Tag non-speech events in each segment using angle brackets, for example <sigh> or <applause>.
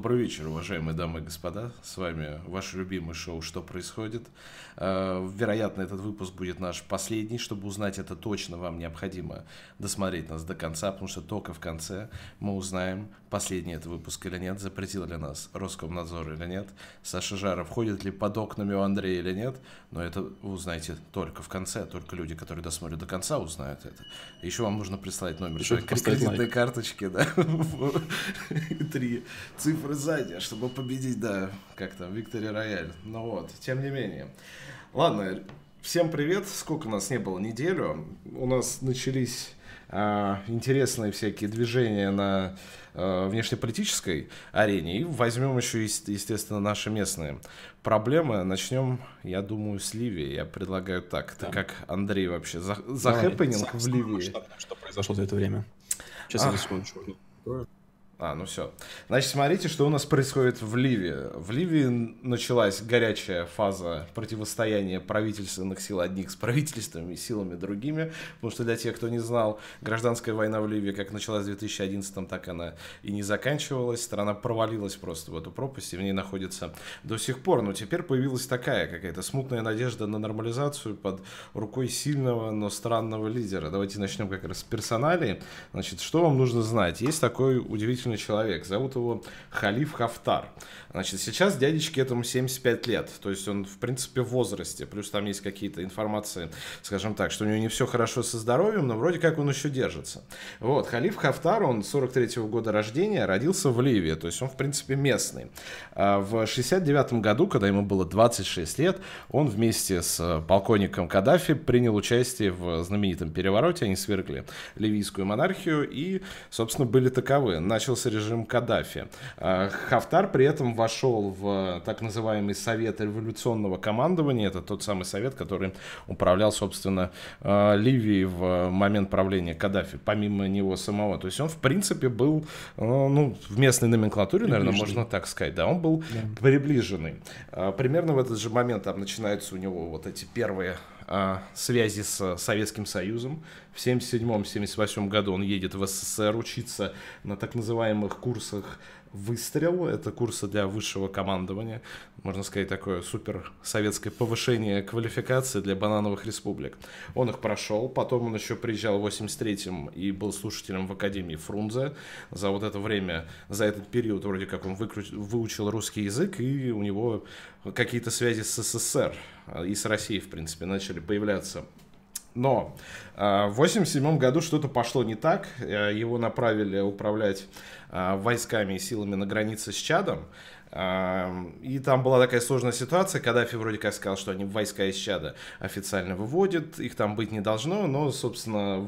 Добрый вечер, уважаемые дамы и господа. С вами ваше любимое шоу «Что происходит?». Э, вероятно, этот выпуск будет наш последний. Чтобы узнать это точно, вам необходимо досмотреть нас до конца, потому что только в конце мы узнаем, последний это выпуск или нет, запретил ли нас Роскомнадзор или нет, Саша Жаров ходит ли под окнами у Андрея или нет, но это вы узнаете только в конце, только люди, которые досмотрят до конца, узнают это. Еще вам нужно прислать номер кредитной карточки, да, <laughs> три цифры сзади, чтобы победить, да, как там, Victory Royale. Ну вот, тем не менее. Ладно, всем привет. Сколько у нас не было? Неделю. У нас начались а, интересные всякие движения на а, внешнеполитической арене. И возьмем еще, естественно, наши местные проблемы. Начнем, я думаю, с Ливии. Я предлагаю так. Да. Ты как Андрей вообще за, за happening в Ливии? Что, что произошло за это время? Сейчас я секундочку. А, ну все. Значит, смотрите, что у нас происходит в Ливии. В Ливии началась горячая фаза противостояния правительственных сил одних с правительственными силами другими, потому что для тех, кто не знал, гражданская война в Ливии как началась в 2011, так она и не заканчивалась. Страна провалилась просто в эту пропасть и в ней находится до сих пор. Но теперь появилась такая какая-то смутная надежда на нормализацию под рукой сильного, но странного лидера. Давайте начнем как раз с персоналии. Значит, что вам нужно знать? Есть такой удивительный удивительный человек. Зовут его Халиф Хафтар. Значит, сейчас дядечке этому 75 лет. То есть он, в принципе, в возрасте. Плюс там есть какие-то информации, скажем так, что у него не все хорошо со здоровьем, но вроде как он еще держится. Вот, Халиф Хафтар, он 43-го года рождения, родился в Ливии. То есть он, в принципе, местный. А в 69 году, когда ему было 26 лет, он вместе с полковником Каддафи принял участие в знаменитом перевороте. Они свергли ливийскую монархию и, собственно, были таковы. Начал закончился режим Каддафи. А, Хафтар при этом вошел в так называемый Совет революционного командования. Это тот самый совет, который управлял, собственно, а, Ливией в момент правления Каддафи, помимо него самого. То есть он, в принципе, был а, ну, в местной номенклатуре, наверное, можно так сказать. Да, он был да. приближенный. Примерно в этот же момент там начинаются у него вот эти первые связи с Советским Союзом. В 1977-1978 году он едет в СССР учиться на так называемых курсах выстрел. Это курсы для высшего командования. Можно сказать, такое супер советское повышение квалификации для банановых республик. Он их прошел. Потом он еще приезжал в 83-м и был слушателем в Академии Фрунзе. За вот это время, за этот период вроде как он выучил русский язык, и у него какие-то связи с СССР и с Россией, в принципе, начали появляться. Но э, в 1987 году что-то пошло не так. Э, его направили управлять войсками и силами на границе с Чадом. И там была такая сложная ситуация, Каддафи вроде как сказал, что они войска из Чада официально выводят, их там быть не должно, но, собственно,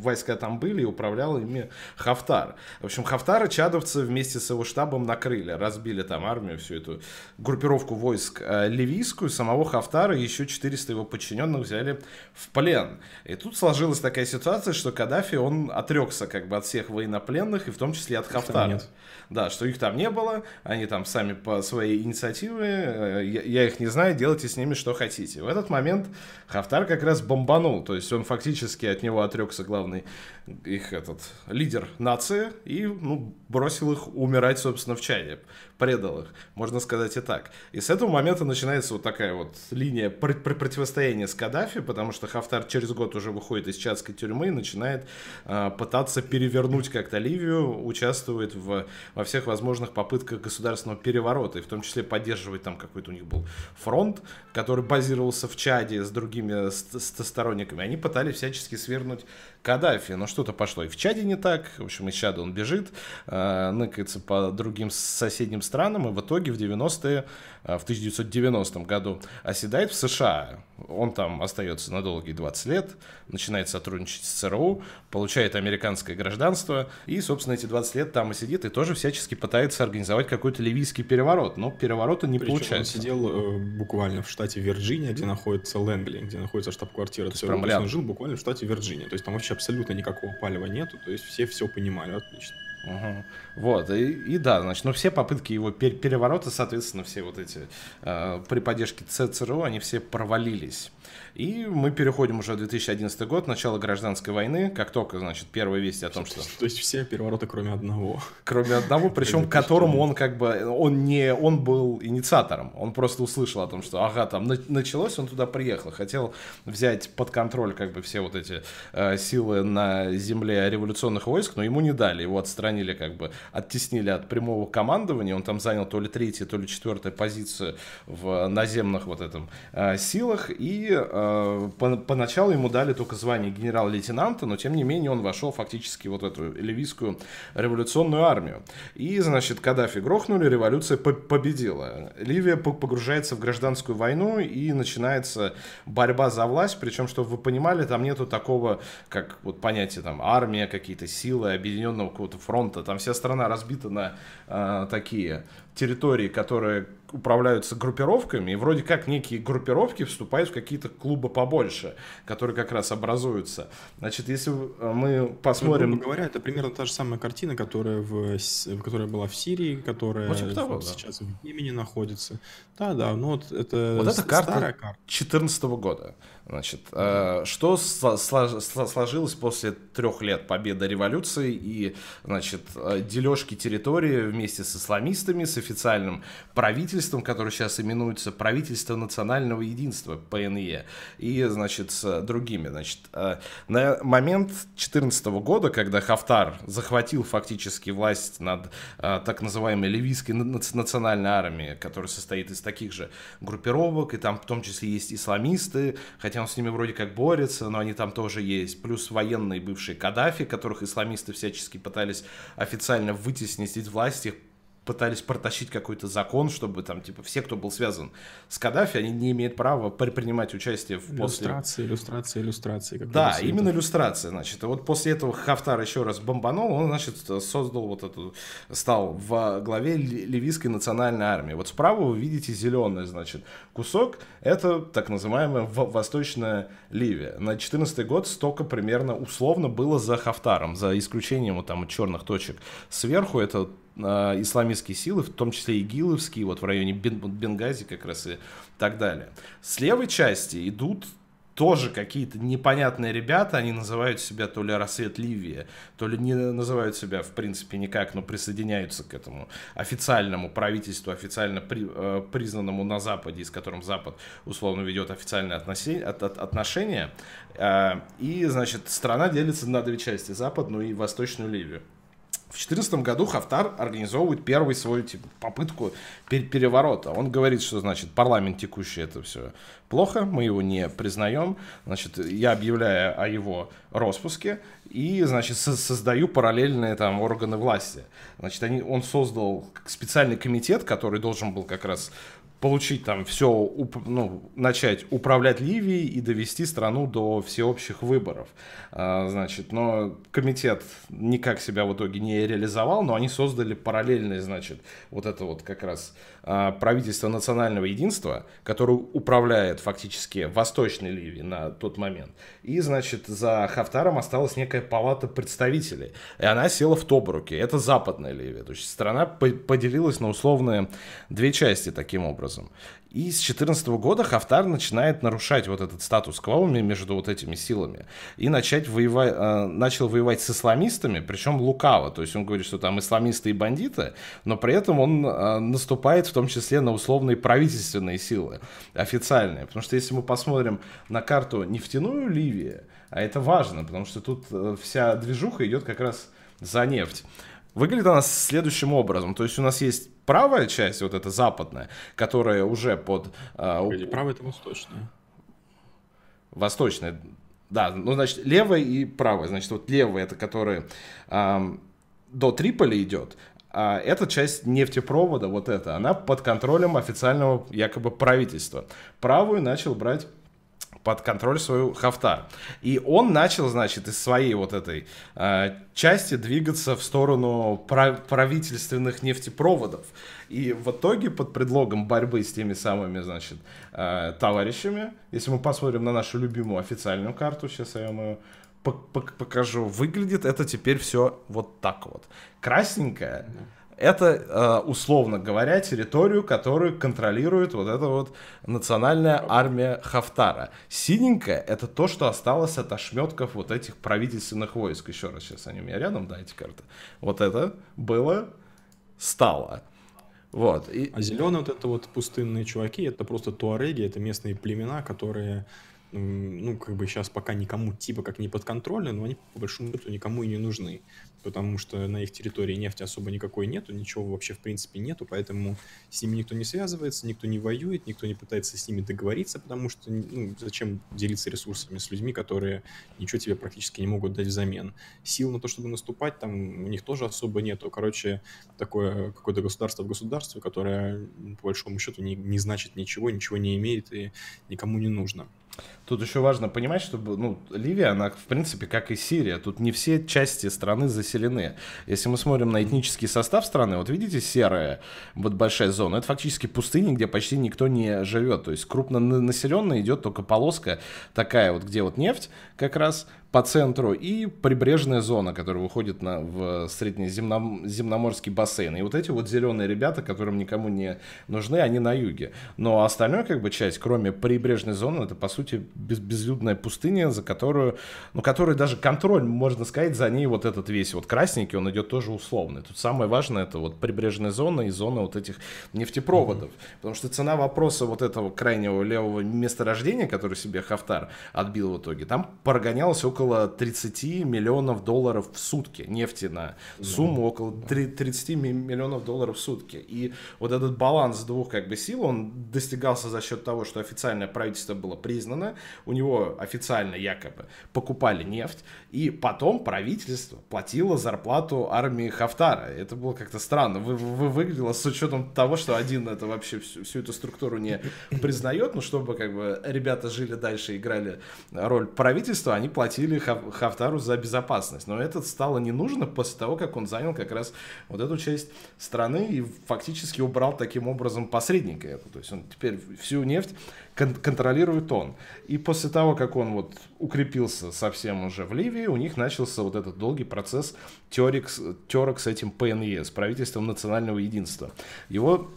войска там были и управлял ими Хафтар. В общем, Хафтара чадовцы вместе с его штабом накрыли, разбили там армию, всю эту группировку войск э, ливийскую, самого Хафтара и еще 400 его подчиненных взяли в плен. И тут сложилась такая ситуация, что Каддафи, он отрекся как бы от всех военнопленных, и в том числе от Хафтара. Да, что их там не было, они там сами по своей инициативе, э, я, я их не знаю, делайте с ними что хотите. В этот момент Хафтар как раз бомбанул, то есть он фактически от него отрекся главный их этот лидер нации и ну, бросил их умирать, собственно, в чае, предал их, можно сказать и так. И с этого момента начинается вот такая вот линия пр- пр- противостояния с Каддафи, потому что Хафтар через год уже выходит из чадской тюрьмы и начинает э, пытаться перевернуть как-то Ливию, участвует в, во всех возможных попытках государственного переворота, и в том числе поддерживает там какой-то у них был фронт, который базировался в Чаде с другими сторонниками. Они пытались всячески свергнуть Каддафи, но что-то пошло и в Чаде не так, в общем, из Чада он бежит, э, ныкается по другим соседним странам, и в итоге в 90-е, э, в 1990 году оседает в США. Он там остается на долгие 20 лет, начинает сотрудничать с ЦРУ, получает американское гражданство, и, собственно, эти 20 лет там и сидит, и тоже всячески пытается организовать какой-то ливийский переворот, но переворота не Причем получается. он сидел э, буквально в штате Вирджиния, где находится Лэнгли, где находится штаб-квартира ЦРУ, он жил буквально в штате Вирджиния, то есть там вообще вообще абсолютно никакого палева нету, то есть все все понимали, отлично. Угу. Вот, и, и да, значит, ну все попытки его пер переворота, соответственно, все вот эти э, при поддержке ЦЦРУ, они все провалились. И мы переходим уже в 2011 год, начало гражданской войны, как только, значит, первые вести о том, что... То есть все перевороты, кроме одного. Кроме одного, причем которому он как бы, он не, он был инициатором, он просто услышал о том, что, ага, там началось, он туда приехал, хотел взять под контроль как бы все вот эти э, силы на земле революционных войск, но ему не дали, его отстранили как бы, оттеснили от прямого командования, он там занял то ли третью, то ли четвертую позицию в наземных вот этом э, силах, и э, Э, поначалу ему дали только звание генерал-лейтенанта, но тем не менее он вошел фактически в вот эту ливийскую революционную армию. И, значит, Каддафи грохнули, революция победила. Ливия погружается в гражданскую войну и начинается борьба за власть, причем, чтобы вы понимали, там нету такого, как вот понятие там армия, какие-то силы, объединенного какого-то фронта, там вся страна разбита на э, такие территории, которые управляются группировками, и вроде как некие группировки вступают в какие-то клубы побольше, которые как раз образуются. Значит, если э, мы посмотрим... Ну, говоря, это примерно та же самая картина, которая, в, которая была в Сирии, которая ну, типа того, вот да. сейчас в Йемене находится. Да, да, ну вот это Вот эта карта 2014 года. Значит, э, что сложилось после трех лет победы революции и, значит, э, дележки территории вместе с исламистами, с официальным правительством, которое сейчас именуется правительство национального единства, ПНЕ, и, значит, с другими. Значит, э, на момент 2014 года, когда Хафтар захватил фактически власть над так называемой ливийской национальной армией, которая состоит из таких же группировок, и там в том числе есть исламисты, хотя он с ними вроде как борется, но они там тоже есть. Плюс военные бывшие Каддафи, которых исламисты всячески пытались официально вытеснить из власти, пытались протащить какой-то закон, чтобы там, типа, все, кто был связан с Каддафи, они не имеют права принимать участие в после... Иллюстрации, иллюстрации, иллюстрации. Да, именно иллюстрация, значит. И вот после этого Хафтар еще раз бомбанул, он, значит, создал вот эту, стал в главе ливийской национальной армии. Вот справа вы видите зеленый, значит, кусок, это так называемая Восточная Ливия. На 14 год столько примерно условно было за Хафтаром, за исключением вот там черных точек. Сверху это исламистские силы, в том числе и гиловские, вот в районе Бен, Бенгази как раз и так далее. С левой части идут тоже какие-то непонятные ребята, они называют себя то ли рассвет Ливия, то ли не называют себя в принципе никак, но присоединяются к этому официальному правительству, официально при, э, признанному на Западе, с которым Запад условно ведет официальные отношения, от, от, отношения. Э, и, значит, страна делится на две части, западную и восточную Ливию. В 2014 году Хафтар организовывает первый свою типа, попытку переворота. Он говорит, что значит парламент текущий это все плохо, мы его не признаем. Значит, я объявляю о его распуске и, значит, создаю параллельные там органы власти. Значит, они, он создал специальный комитет, который должен был как раз получить там все, ну, начать управлять Ливией и довести страну до всеобщих выборов. А, значит, но комитет никак себя в итоге не реализовал, но они создали параллельное, значит, вот это вот как раз правительство национального единства, которое управляет фактически Восточной Ливией на тот момент. И, значит, за Хафтаром осталась некая палата представителей, и она села в Тобруке. Это Западная Ливия, то есть страна поделилась на условные две части таким образом. И с 2014 года Хафтар начинает нарушать вот этот статус-кво между вот этими силами. И начать воевать, э, начал воевать с исламистами, причем лукаво. То есть он говорит, что там исламисты и бандиты, но при этом он э, наступает в том числе на условные правительственные силы, официальные. Потому что если мы посмотрим на карту нефтяную Ливии, а это важно, потому что тут э, вся движуха идет как раз за нефть. Выглядит она следующим образом. То есть у нас есть правая часть, вот эта западная, которая уже под... Э, Погоди, правая это восточная. Восточная, да. Ну, значит, левая и правая. Значит, вот левая, это которая э, до Триполи идет, а эта часть нефтепровода, вот эта, она под контролем официального якобы правительства. Правую начал брать под контроль свою Хафтар. И он начал, значит, из своей вот этой э, части двигаться в сторону прав- правительственных нефтепроводов. И в итоге под предлогом борьбы с теми самыми, значит, э, товарищами, если мы посмотрим на нашу любимую официальную карту, сейчас я вам ее покажу. Выглядит это теперь все вот так вот. Красненькое это, э, условно говоря, территорию, которую контролирует вот эта вот национальная армия Хафтара. Синенькая — это то, что осталось от ошметков вот этих правительственных войск. Еще раз, сейчас они у меня рядом, да, эти карты. Вот это было, стало. Вот. И... А зеленые вот это вот пустынные чуваки, это просто туареги, это местные племена, которые ну, как бы сейчас пока никому типа как не подконтрольны, но они по большому счету никому и не нужны потому что на их территории нефти особо никакой нету, ничего вообще в принципе нету, поэтому с ними никто не связывается, никто не воюет, никто не пытается с ними договориться, потому что ну, зачем делиться ресурсами с людьми, которые ничего тебе практически не могут дать взамен. Сил на то, чтобы наступать, там у них тоже особо нету. Короче, такое какое-то государство в государстве, которое по большому счету не, не значит ничего, ничего не имеет и никому не нужно. Тут еще важно понимать, что ну, Ливия, она, в принципе, как и Сирия. Тут не все части страны заселены. Если мы смотрим на этнический состав страны, вот видите, серая вот большая зона, это фактически пустыня, где почти никто не живет. То есть крупно населенно идет только полоска такая вот, где вот нефть как раз, по центру и прибрежная зона, которая выходит на, в среднеземноморский бассейн. И вот эти вот зеленые ребята, которым никому не нужны, они на юге. Но остальная как бы часть, кроме прибрежной зоны, это по сути без, безлюдная пустыня, за которую, ну, которую даже контроль, можно сказать, за ней вот этот весь красненький, он идет тоже условный. Тут самое важное это вот прибрежная зона и зона вот этих нефтепроводов. Mm-hmm. Потому что цена вопроса вот этого крайнего левого месторождения, который себе Хафтар отбил в итоге, там прогонялось около около 30 миллионов долларов в сутки нефти на сумму около 30 миллионов долларов в сутки. И вот этот баланс двух как бы сил, он достигался за счет того, что официальное правительство было признано, у него официально якобы покупали нефть, и потом правительство платило зарплату армии Хафтара. Это было как-то странно. Вы, вы, выглядело с учетом того, что один это вообще всю, всю эту структуру не признает, но чтобы как бы ребята жили дальше, играли роль правительства, они платили Хафтару за безопасность. Но это стало не нужно после того, как он занял как раз вот эту часть страны и фактически убрал таким образом посредника. То есть он теперь всю нефть кон- контролирует он. И после того, как он вот укрепился совсем уже в Ливии, у них начался вот этот долгий процесс терок, терок с этим ПНЕ, с правительством национального единства. Его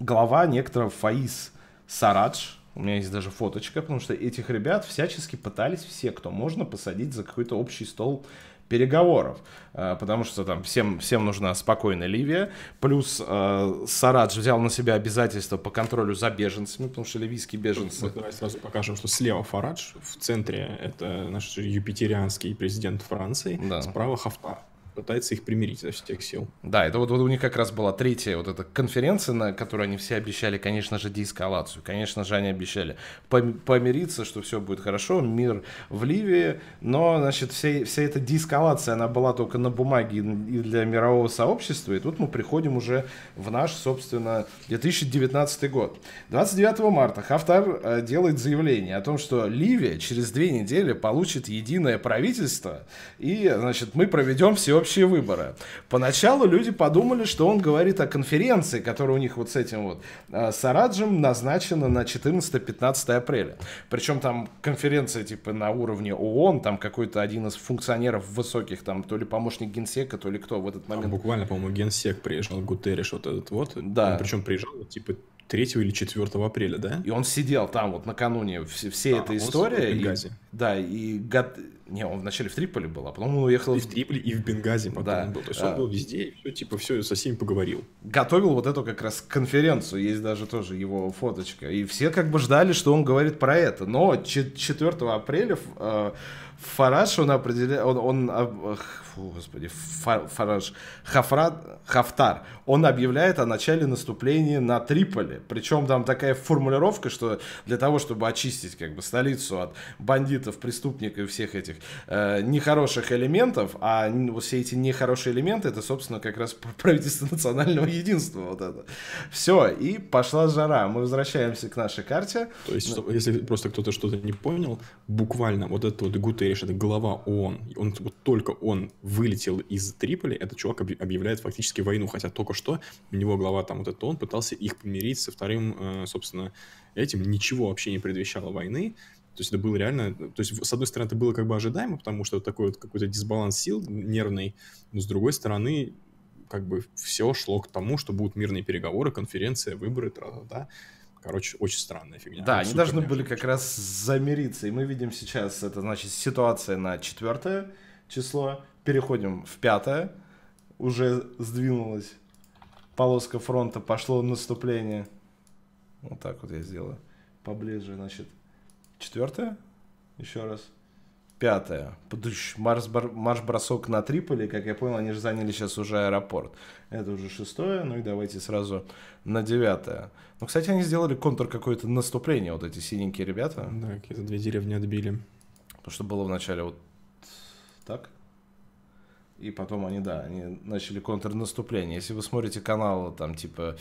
глава некоторого Фаис Сарадж, у меня есть даже фоточка, потому что этих ребят всячески пытались все, кто можно, посадить за какой-то общий стол переговоров, э, потому что там всем, всем нужна спокойная Ливия, плюс э, Сарадж взял на себя обязательства по контролю за беженцами, потому что ливийские беженцы... Вот давай сразу покажем, что слева Фарадж, в центре это наш юпитерианский президент Франции, да. справа Хафтар пытается их примирить за всех сил. Да, это вот, вот у них как раз была третья вот эта конференция, на которой они все обещали, конечно же, деэскалацию. Конечно же, они обещали помириться, что все будет хорошо, мир в Ливии, но, значит, вся, вся эта деэскалация, она была только на бумаге и для мирового сообщества, и тут мы приходим уже в наш, собственно, 2019 год. 29 марта Хафтар э, делает заявление о том, что Ливия через две недели получит единое правительство, и, значит, мы проведем всеобщее общие выборы. Поначалу люди подумали, что он говорит о конференции, которая у них вот с этим вот э, Сараджем назначена на 14-15 апреля. Причем там конференция типа на уровне ООН, там какой-то один из функционеров высоких, там то ли помощник генсека, то ли кто в этот момент. Там буквально, по-моему, генсек приезжал, Гутерриш вот этот вот. Да. Он, причем приезжал типа 3 или 4 апреля, да? И он сидел там вот накануне все, всей а, этой истории. И, да, и. Не, он вначале в Триполи был, а потом он уехал... И в Триполи, и в Бенгази потом да. он был. То есть а... он был везде, и все, типа, все со всеми поговорил. Готовил вот эту как раз конференцию, есть даже тоже его фоточка. И все как бы ждали, что он говорит про это. Но 4 апреля... Э, Фараж, он определяет, он, он фу, господи, Фараж, Хафрат, Хафтар, он объявляет о начале наступления на Триполи. Причем там такая формулировка, что для того, чтобы очистить как бы столицу от бандитов, преступников и всех этих э, нехороших элементов, а все эти нехорошие элементы, это, собственно, как раз <laughs> правительство национального единства. Вот это. Все, и пошла жара. Мы возвращаемся к нашей карте. То есть, что, если просто кто-то что-то не понял, буквально вот этот вот Гутериш, это глава ООН, он, вот только он вылетел из Триполи, этот чувак объявляет фактически войну, хотя только что у него глава там вот этот он пытался их помирить со вторым, э, собственно, этим, ничего вообще не предвещало войны, То есть это было реально... То есть, с одной стороны, это было как бы ожидаемо, потому что такой вот какой-то дисбаланс сил нервный, но с другой стороны, как бы все шло к тому, что будут мирные переговоры, конференция, выборы, тра-та-та. Короче, очень странная фигня. Да, они должны были как раз замириться. И мы видим сейчас, это значит ситуация на четвертое число. Переходим в пятое. Уже сдвинулась полоска фронта, пошло наступление. Вот так вот я сделаю. Поближе, значит. Четвертое? Еще раз. Пятое. Марш-бросок на Триполи. Как я понял, они же заняли сейчас уже аэропорт. Это уже шестое. Ну и давайте сразу на девятое. Ну, кстати, они сделали контур какое-то наступление, вот эти синенькие ребята. Да, какие-то две деревни отбили. Потому что было вначале вот так. И потом они, да, они начали контрнаступление. Если вы смотрите каналы, там, типа,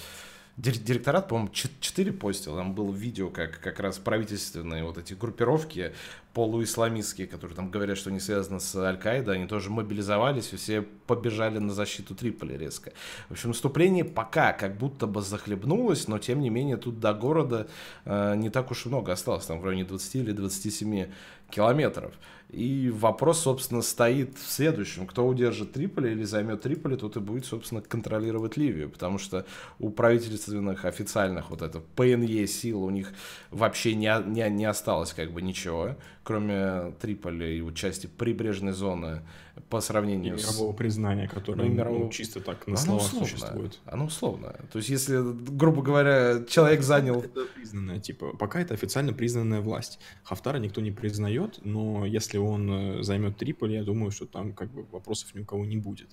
директорат, по-моему, 4 постил, там было видео, как как раз правительственные вот эти группировки полуисламистские, которые там говорят, что они связаны с Аль-Каидой, они тоже мобилизовались, и все побежали на защиту Триполи резко. В общем, наступление пока как будто бы захлебнулось, но тем не менее тут до города э, не так уж и много осталось, там в районе 20 или 27 километров. И вопрос, собственно, стоит в следующем. Кто удержит Триполи или займет Триполи, тот и будет, собственно, контролировать Ливию. Потому что у правительственных официальных вот это ПНЕ сил у них вообще не, не, не осталось как бы ничего, кроме Триполи и вот части прибрежной зоны по сравнению и мирового с... признания, которое ну, мирового... ну, чисто так на словах существует. Оно условно. То есть, если, грубо говоря, человек занял... Это признанное, типа, пока это официально признанная власть. Хафтара никто не признает, но если он э, займет Триполи, я думаю, что там как бы вопросов ни у кого не будет.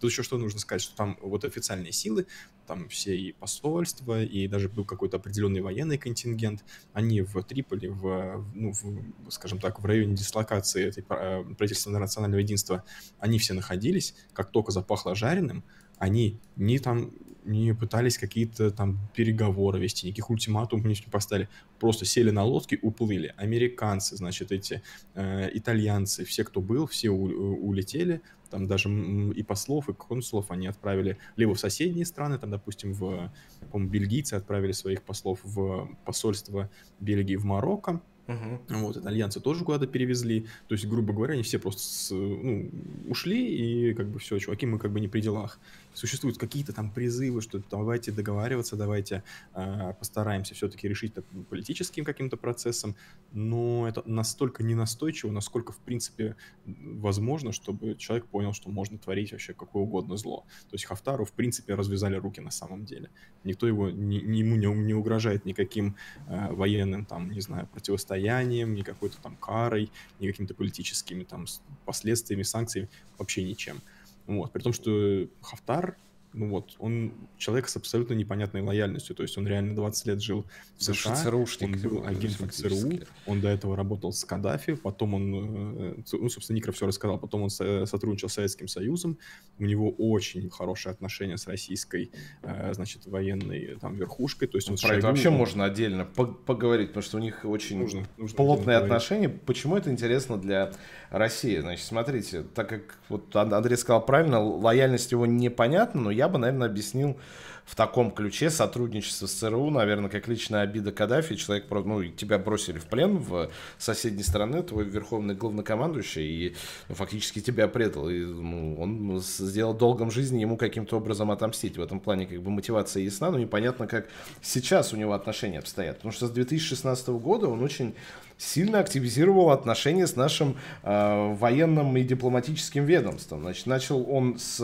Тут еще что нужно сказать, что там вот официальные силы, там все и посольства, и даже был какой-то определенный военный контингент, они в Триполи, в, ну, в, скажем так, в районе дислокации этой э, правительства национального единства они все находились, как только запахло жареным, они не там не пытались какие-то там переговоры вести, никаких ультиматумов не поставили, просто сели на лодки, уплыли. Американцы, значит, эти э, итальянцы, все, кто был, все у, улетели, там даже и послов, и консулов они отправили либо в соседние страны, там, допустим, в, по-моему, бельгийцы отправили своих послов в посольство Бельгии в Марокко, Угу. Вот, итальянцы тоже куда-то перевезли. То есть, грубо говоря, они все просто с, ну, ушли, и как бы все, чуваки, мы как бы не при делах существуют какие-то там призывы, что давайте договариваться, давайте э, постараемся все-таки решить это политическим каким-то процессом, но это настолько ненастойчиво, насколько, в принципе, возможно, чтобы человек понял, что можно творить вообще какое угодно зло. То есть Хафтару, в принципе, развязали руки на самом деле. Никто его, ни, ему не, не угрожает никаким э, военным, там, не знаю, противостоянием, ни какой-то там карой, ни какими-то политическими там последствиями, санкциями, вообще ничем. Вот. При том, что Хафтар ну вот, он человек с абсолютно непонятной лояльностью, то есть он реально 20 лет жил в США, ЦРУшник, он был агентом ЦРУ, он до этого работал с Каддафи, потом он, э, ну, собственно, Никра все рассказал, потом он сотрудничал с Советским Союзом, у него очень хорошие отношения с российской, э, значит, военной там верхушкой, то есть он Про Шойгу, это вообще он... можно отдельно поговорить, потому что у них очень нужно, нужно плотные отношения. Почему это интересно для России? Значит, смотрите, так как вот Андрей сказал правильно, лояльность его непонятна, но я бы, наверное, объяснил в таком ключе сотрудничество с ЦРУ, наверное, как личная обида Каддафи. Человек, ну, тебя бросили в плен в соседней стране, твой верховный главнокомандующий, и ну, фактически тебя предал. И ну, он сделал долгом жизни ему каким-то образом отомстить. В этом плане как бы мотивация ясна, но непонятно, как сейчас у него отношения обстоят. Потому что с 2016 года он очень сильно активизировал отношения с нашим э, военным и дипломатическим ведомством. Значит, начал он с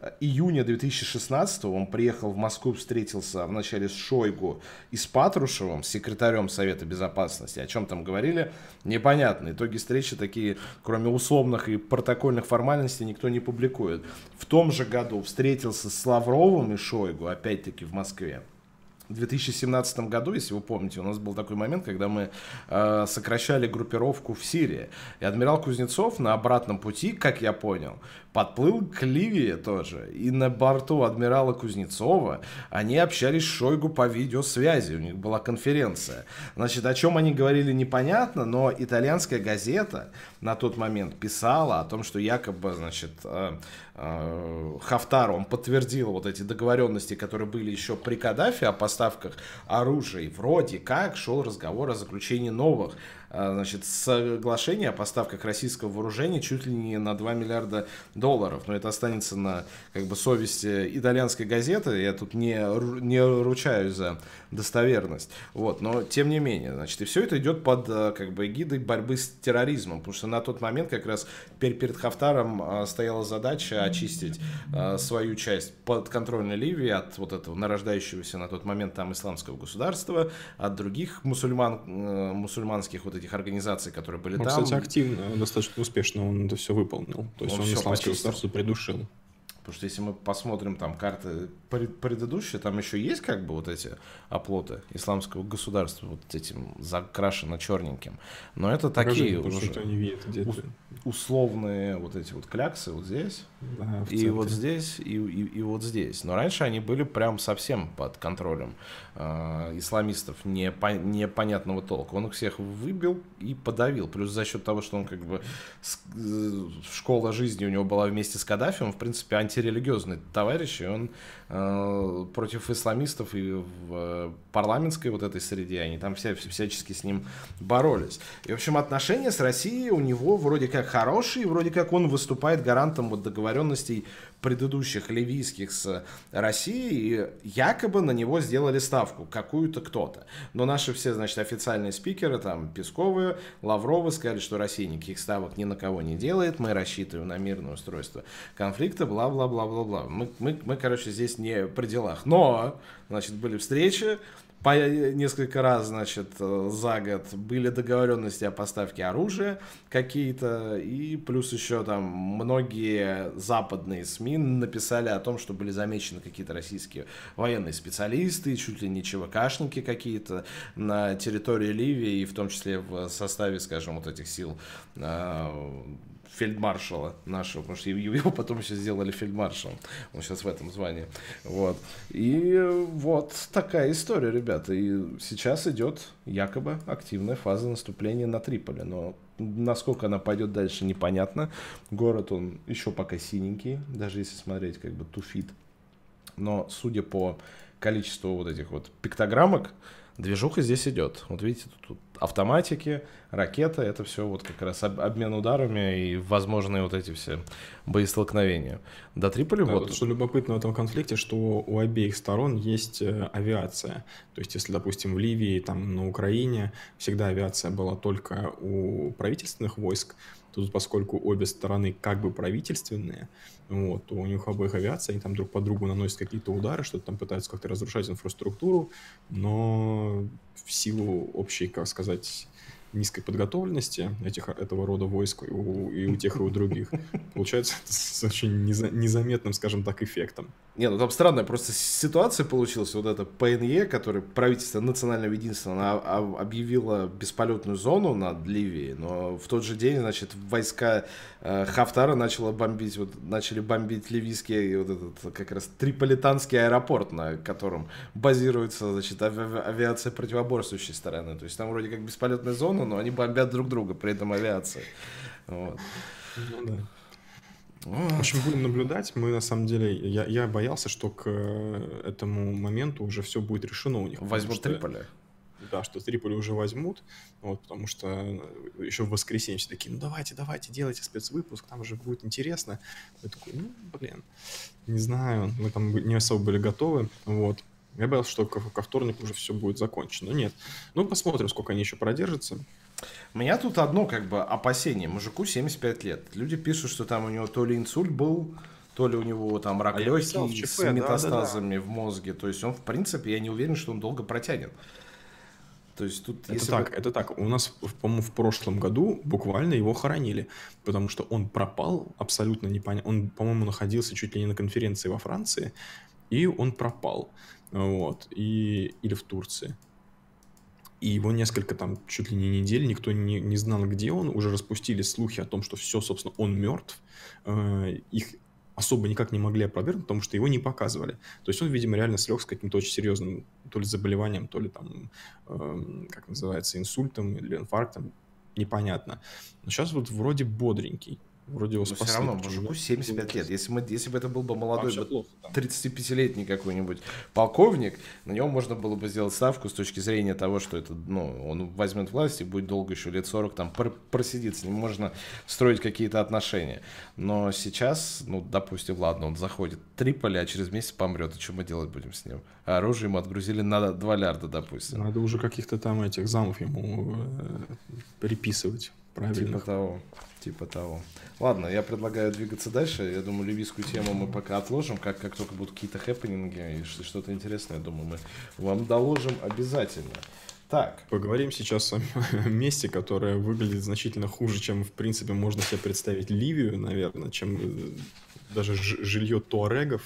э, июня 2016 он приехал в Москву, встретился вначале с Шойгу и с Патрушевым, секретарем Совета Безопасности. О чем там говорили, непонятно. Итоги встречи такие, кроме условных и протокольных формальностей, никто не публикует. В том же году встретился с Лавровым и Шойгу, опять-таки в Москве. В 2017 году, если вы помните, у нас был такой момент, когда мы э, сокращали группировку в Сирии. И адмирал Кузнецов на обратном пути, как я понял, подплыл к Ливии тоже. И на борту адмирала Кузнецова они общались с Шойгу по видеосвязи. У них была конференция. Значит, о чем они говорили, непонятно, но итальянская газета на тот момент писала о том, что якобы, значит, э, э, Хафтар, он подтвердил вот эти договоренности, которые были еще при Каддафе о поставках оружия. И вроде как шел разговор о заключении новых значит, соглашение о поставках российского вооружения чуть ли не на 2 миллиарда долларов. Но это останется на как бы, совести итальянской газеты. Я тут не, не ручаюсь за достоверность. Вот. Но тем не менее, значит, и все это идет под а, как бы, эгидой борьбы с терроризмом. Потому что на тот момент как раз перед Хафтаром а, стояла задача очистить свою часть подконтрольной Ливии от вот этого нарождающегося на тот момент там исламского государства, от других мусульман, э, мусульманских вот этих организаций, которые были ну, там. Кстати, активно, достаточно успешно он это все выполнил. То есть он, он исламское государство придушил. Потому что если мы посмотрим там карты предыдущие, там еще есть как бы вот эти оплоты исламского государства, вот этим закрашено черненьким. Но это Покажи, такие уже видят, ус- условные вот эти вот кляксы вот здесь, да, и вот здесь, и, и, и вот здесь. Но раньше они были прям совсем под контролем исламистов непо- непонятного толка. Он их всех выбил и подавил. Плюс за счет того, что он как бы э, школа жизни у него была вместе с Каддафи, он в принципе анти антирелигиозный товарищ, и он э, против исламистов и в э, парламентской вот этой среде, они там вся, всячески с ним боролись. И, в общем, отношения с Россией у него вроде как хорошие, вроде как он выступает гарантом вот договоренностей предыдущих ливийских с Россией, и якобы на него сделали ставку, какую-то кто-то. Но наши все, значит, официальные спикеры, там, Песковы, Лавровы сказали, что Россия никаких ставок ни на кого не делает, мы рассчитываем на мирное устройство конфликта, бла-бла-бла-бла-бла. Мы, мы, мы, короче, здесь не при делах. Но, значит, были встречи, по несколько раз, значит, э, за год были договоренности о поставке оружия какие-то, и плюс еще там многие западные СМИ написали о том, что были замечены какие-то российские военные специалисты, чуть ли не ЧВКшники какие-то на территории Ливии, и в том числе в составе, скажем, вот этих сил э, фельдмаршала нашего, потому что его потом еще сделали фельдмаршалом. Он сейчас в этом звании. Вот. И вот такая история, ребята. И сейчас идет якобы активная фаза наступления на Триполи. Но насколько она пойдет дальше, непонятно. Город, он еще пока синенький, даже если смотреть как бы туфит. Но судя по количеству вот этих вот пиктограммок, движуха здесь идет. Вот видите, тут, тут автоматики, ракета, это все вот как раз обмен ударами и возможные вот эти все боестолкновения. До Триполи да, вот... Что любопытно в этом конфликте, что у обеих сторон есть э, авиация. То есть, если, допустим, в Ливии, там, на Украине всегда авиация была только у правительственных войск, Тут, поскольку обе стороны как бы правительственные, вот, то у них обоих авиация, они там друг по другу наносят какие-то удары, что-то там пытаются как-то разрушать инфраструктуру, но в силу общей, как сказать, низкой подготовленности этих, этого рода войск у, и у тех, и у других. Получается с очень неза, незаметным, скажем так, эффектом. Не, ну там странная просто ситуация получилась. Вот это ПНЕ, который правительство национального единства, она объявила бесполетную зону над Ливией, но в тот же день, значит, войска э, Хафтара начало бомбить, вот, начали бомбить ливийский вот этот как раз триполитанский аэропорт, на котором базируется, значит, ави авиация противоборствующей стороны. То есть там вроде как бесполетная зона, но они бомбят друг друга при этом авиацией. Вот. Ну, да. В общем, будем наблюдать. Мы, на самом деле, я, я боялся, что к э, этому моменту уже все будет решено у них. Возьмут что, Триполи. Да, что Триполи уже возьмут, вот, потому что еще в воскресенье все такие, ну давайте, давайте, делайте спецвыпуск, там уже будет интересно. Я такой, ну, блин, не знаю, мы там не особо были готовы, вот. Я боялся, что ко, ко вторнику уже все будет закончено. Нет. Ну, посмотрим, сколько они еще продержатся. У меня тут одно как бы опасение. Мужику 75 лет. Люди пишут, что там у него то ли инсульт был, то ли у него там рак а легкий с метастазами да, да, да. в мозге. То есть он, в принципе, я не уверен, что он долго протянет. То есть тут... Это так, бы... это так. У нас, по-моему, в прошлом году буквально его хоронили, потому что он пропал абсолютно непонятно. Он, по-моему, находился чуть ли не на конференции во Франции, и он пропал. Вот. И... Или в Турции и его несколько там, чуть ли не недель, никто не, не знал, где он, уже распустили слухи о том, что все, собственно, он мертв, э, их особо никак не могли опровергнуть, потому что его не показывали. То есть он, видимо, реально слег с каким-то очень серьезным то ли заболеванием, то ли там, э, как называется, инсультом или инфарктом, непонятно. Но сейчас вот вроде бодренький. Вроде его Но все равно, мужику 75 лет. Если, мы, если бы это был бы молодой 35-летний какой-нибудь полковник, на него можно было бы сделать ставку с точки зрения того, что это, ну, он возьмет власть и будет долго еще лет 40 там просидеть, с ним можно строить какие-то отношения. Но сейчас, ну, допустим, ладно, он заходит в Триполи, а через месяц помрет, и что мы делать будем с ним? А оружие ему отгрузили на 2 лярда, допустим. Надо уже каких-то там этих замов ему э, переписывать. Правильно. Типа того. Типа того. Ладно, я предлагаю двигаться дальше. Я думаю, ливийскую тему мы пока отложим. Как, как только будут какие-то хэппининги и что-то интересное, я думаю, мы вам доложим обязательно. Так. Поговорим сейчас о <laughs> месте, которое выглядит значительно хуже, чем, в принципе, можно себе представить Ливию, наверное, чем э, даже жилье туарегов,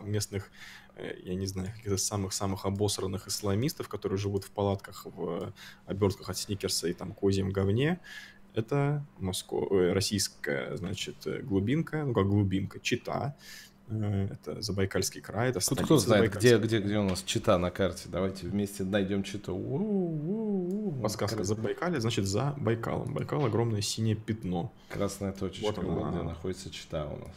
местных, э, я не знаю, каких-то самых-самых обосранных исламистов, которые живут в палатках, в обертках от сникерса и там козьем говне. Это Моско... Российская, значит, э, глубинка, ну как глубинка, Чита. Э, это Забайкальский край, это кто знает, где, где, где у нас Чита на карте. Давайте вместе найдем Читу. Подсказка Забайкалье, значит, за Байкалом. Байкал огромное синее пятно. Красная точечка, вот она. где находится Чита у нас.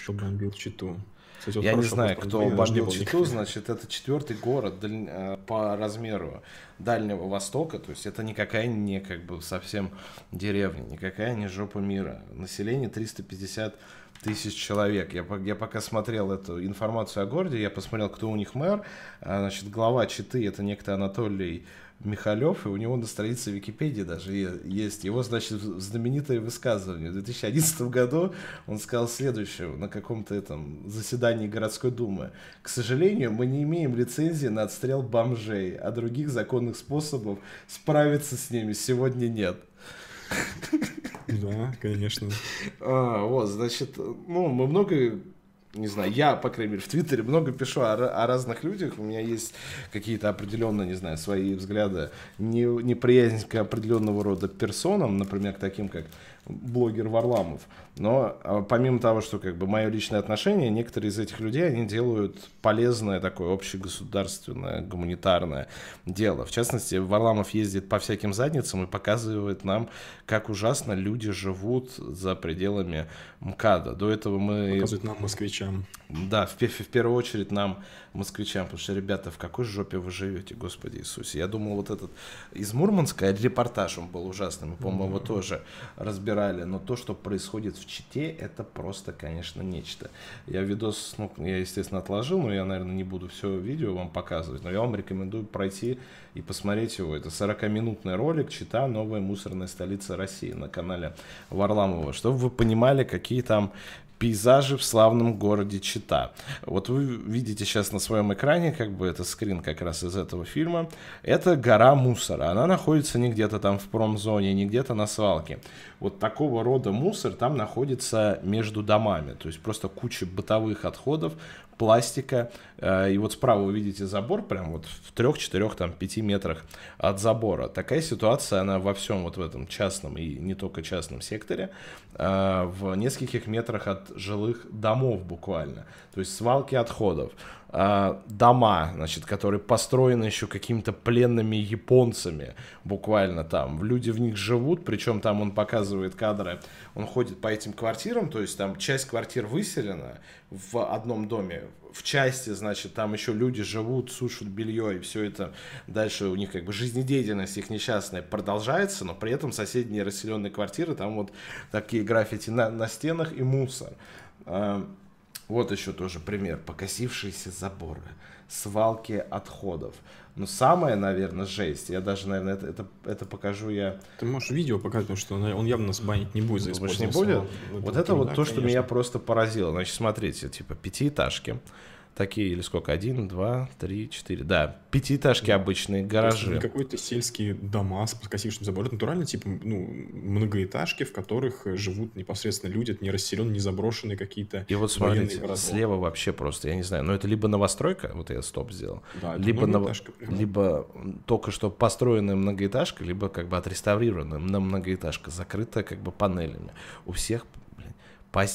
Кто бомбил Читу? Кстати, вот я не знаю, кто бомбил Читу, значит, это четвертый город э, по размеру Дальнего Востока, то есть это никакая не как бы совсем деревня, никакая не жопа мира. Население 350 тысяч человек. Я, я пока смотрел эту информацию о городе, я посмотрел, кто у них мэр. А, значит, глава Читы это некто Анатолий Михалев, и у него на странице Википедии даже есть его, значит, знаменитое высказывание. В 2011 году он сказал следующее на каком-то этом заседании городской думы. К сожалению, мы не имеем лицензии на отстрел бомжей, а других законных способов справиться с ними сегодня нет. Да, конечно. А, вот, значит, ну, мы много не знаю, я, по крайней мере, в Твиттере много пишу о, о разных людях, у меня есть какие-то определенные, не знаю, свои взгляды, не, неприязнь к определенного рода персонам, например, к таким, как блогер Варламов. Но а, помимо того, что как бы мое личное отношение, некоторые из этих людей, они делают полезное такое общегосударственное, гуманитарное дело. В частности, Варламов ездит по всяким задницам и показывает нам, как ужасно люди живут за пределами МКАДа. До этого мы... Показывает нам, москвичам. Да, в, в первую очередь нам, москвичам, потому что, ребята, в какой жопе вы живете, Господи Иисусе. Я думал, вот этот из Мурманска репортаж, он был ужасным, мы, по-моему, его тоже разбирали, но то, что происходит в Чите, это просто, конечно, нечто. Я видос, ну, я, естественно, отложил, но я, наверное, не буду все видео вам показывать, но я вам рекомендую пройти и посмотреть его. Это 40-минутный ролик «Чита. Новая мусорная столица России» на канале Варламова, чтобы вы понимали, какие там пейзажи в славном городе Чита. Вот вы видите сейчас на своем экране, как бы это скрин как раз из этого фильма. Это гора мусора. Она находится не где-то там в промзоне, не где-то на свалке. Вот такого рода мусор там находится между домами. То есть просто куча бытовых отходов, пластика. Э, и вот справа вы видите забор, прям вот в трех, четырех, там, пяти метрах от забора. Такая ситуация, она во всем вот в этом частном и не только частном секторе, э, в нескольких метрах от жилых домов буквально. То есть свалки отходов э, дома, значит, которые построены еще какими-то пленными японцами, буквально там. Люди в них живут, причем там он показывает кадры, он ходит по этим квартирам, то есть там часть квартир выселена в одном доме, в части, значит, там еще люди живут, сушат белье, и все это дальше у них как бы жизнедеятельность их несчастная продолжается, но при этом соседние расселенные квартиры, там вот такие граффити на, на стенах и мусор. Вот еще тоже пример. Покосившиеся заборы, свалки отходов. Но самое, наверное, жесть, я даже, наверное, это, это, это покажу я... Ты можешь видео показать, потому что он явно нас банить не будет за Думаешь, не будет? Вот это вот то, что конечно. меня просто поразило. Значит, смотрите, типа пятиэтажки, такие, или сколько, один, два, три, четыре, да, пятиэтажки обычные, гаражи. Какой-то сельские дома с подкосившим забором, натурально, типа, ну, многоэтажки, в которых живут непосредственно люди, это не расселенные, не заброшенные какие-то И вот смотрите, слева вообще просто, я не знаю, но это либо новостройка, вот я стоп сделал, да, либо, нов... либо только что построенная многоэтажка, либо как бы отреставрированная на многоэтажка, закрытая как бы панелями. У всех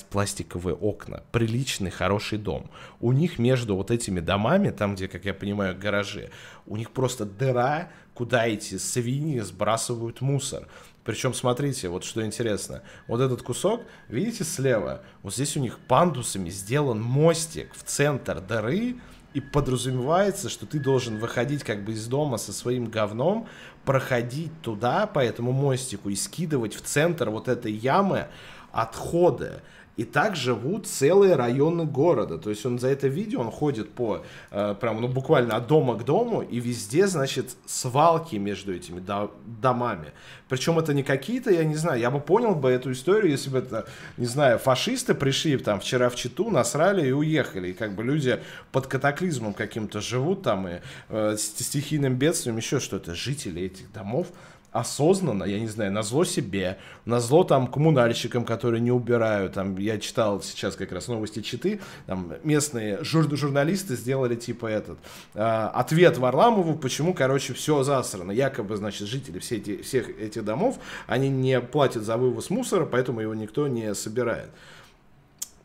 пластиковые окна, приличный, хороший дом. У них между вот этими домами, там, где, как я понимаю, гаражи, у них просто дыра, куда эти свиньи сбрасывают мусор. Причем, смотрите, вот что интересно. Вот этот кусок, видите, слева, вот здесь у них пандусами сделан мостик в центр дыры, и подразумевается, что ты должен выходить как бы из дома со своим говном, проходить туда по этому мостику и скидывать в центр вот этой ямы отходы. И так живут целые районы города. То есть он за это видео, он ходит по, э, прям, ну, буквально от дома к дому, и везде, значит, свалки между этими до домами. Причем это не какие-то, я не знаю, я бы понял бы эту историю, если бы это, не знаю, фашисты пришли там вчера в Читу, насрали и уехали. И как бы люди под катаклизмом каким-то живут там, и э, стихийным бедствием, еще что-то. Жители этих домов осознанно, я не знаю, на зло себе, на зло там коммунальщикам, которые не убирают, там, я читал сейчас как раз новости Читы, там, местные жур журналисты сделали, типа, этот, э, ответ Варламову, почему, короче, все засрано, якобы, значит, жители все эти, всех этих домов, они не платят за вывоз мусора, поэтому его никто не собирает.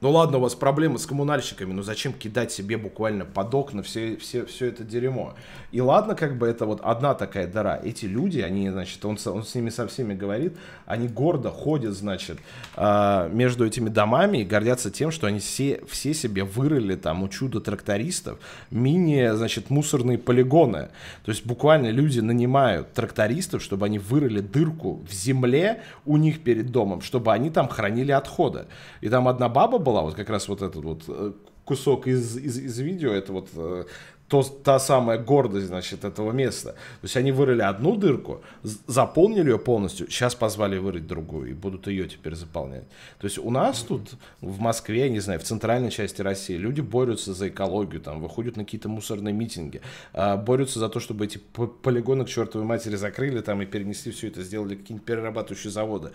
Ну ладно, у вас проблемы с коммунальщиками, но зачем кидать себе буквально под окна все, все, все это дерьмо? И ладно, как бы это вот одна такая дыра. Эти люди, они, значит, он, он с ними со всеми говорит, они гордо ходят, значит, а, между этими домами и гордятся тем, что они все, все себе вырыли там у чуда трактористов мини, значит, мусорные полигоны. То есть буквально люди нанимают трактористов, чтобы они вырыли дырку в земле у них перед домом, чтобы они там хранили отходы. И там одна баба была, была, вот как раз вот этот вот э, кусок из, из, из видео, это вот э, то, та самая гордость, значит, этого места. То есть они вырыли одну дырку, заполнили ее полностью, сейчас позвали вырыть другую, и будут ее теперь заполнять. То есть у нас тут, в Москве, я не знаю, в центральной части России, люди борются за экологию, там, выходят на какие-то мусорные митинги, а, борются за то, чтобы эти полигоны к чертовой матери закрыли там и перенесли все это, сделали какие-нибудь перерабатывающие заводы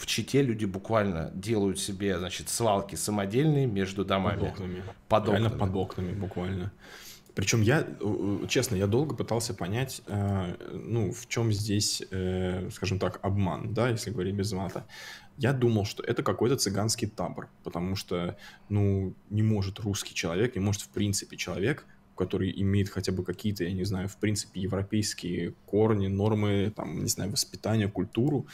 в Чите люди буквально делают себе, значит, свалки самодельные между домами. Под окнами. Под окнами. Реально под окнами буквально. Причем я, э, честно, я долго пытался понять, э, ну, в чем здесь, э, скажем так, обман, да, если говорить без мата. Я думал, что это какой-то цыганский табор, потому что, ну, не может русский человек, не может в принципе человек, который имеет хотя бы какие-то, я не знаю, в принципе, европейские корни, нормы, там, не знаю, воспитания, культуру,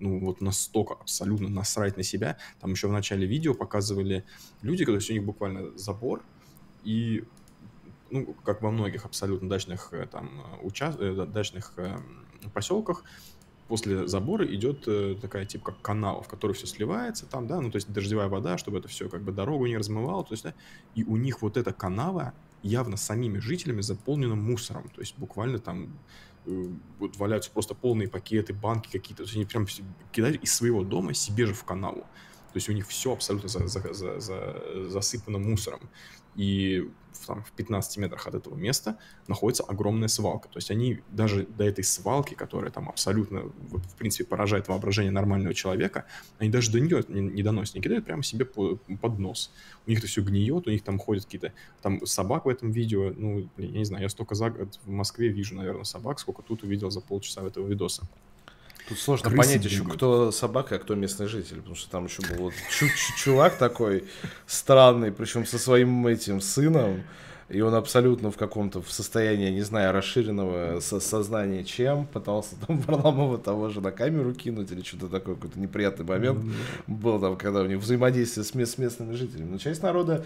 ну, вот настолько абсолютно насрать на себя. Там еще в начале видео показывали люди, когда у них буквально забор, и, ну, как во многих абсолютно дачных, э, там, уча... Э, дачных э, поселках, после забора идет такая типа как канал, в который все сливается там, да, ну то есть дождевая вода, чтобы это все как бы дорогу не размывало, то есть, да, и у них вот эта канава явно самими жителями заполнена мусором, то есть буквально там Э, вот валяются просто полные пакеты, банки какие-то. То есть они прям кидают из своего дома себе же в канаву. То есть у них все абсолютно за, за, за, за, засыпано мусором. И в, там, в 15 метрах от этого места находится огромная свалка. То есть они даже до этой свалки, которая там абсолютно, в принципе, поражает воображение нормального человека, они даже до нее не, не доносят, не кидают прямо себе по, под нос. У них это все гниет, у них там ходят какие-то там собак в этом видео. Ну, я не знаю, я столько за год в Москве вижу, наверное, собак, сколько тут увидел за полчаса этого видоса. Тут сложно Крысы понять еще, кто собака, а кто местный житель, потому что там еще был вот чувак такой странный, причем со своим этим сыном, и он абсолютно в каком-то в состоянии, не знаю, расширенного со сознания чем, пытался там Варламова того же на камеру кинуть или что-то такое, какой-то неприятный момент был там, когда у них взаимодействие с, с местными жителями. Но часть народа,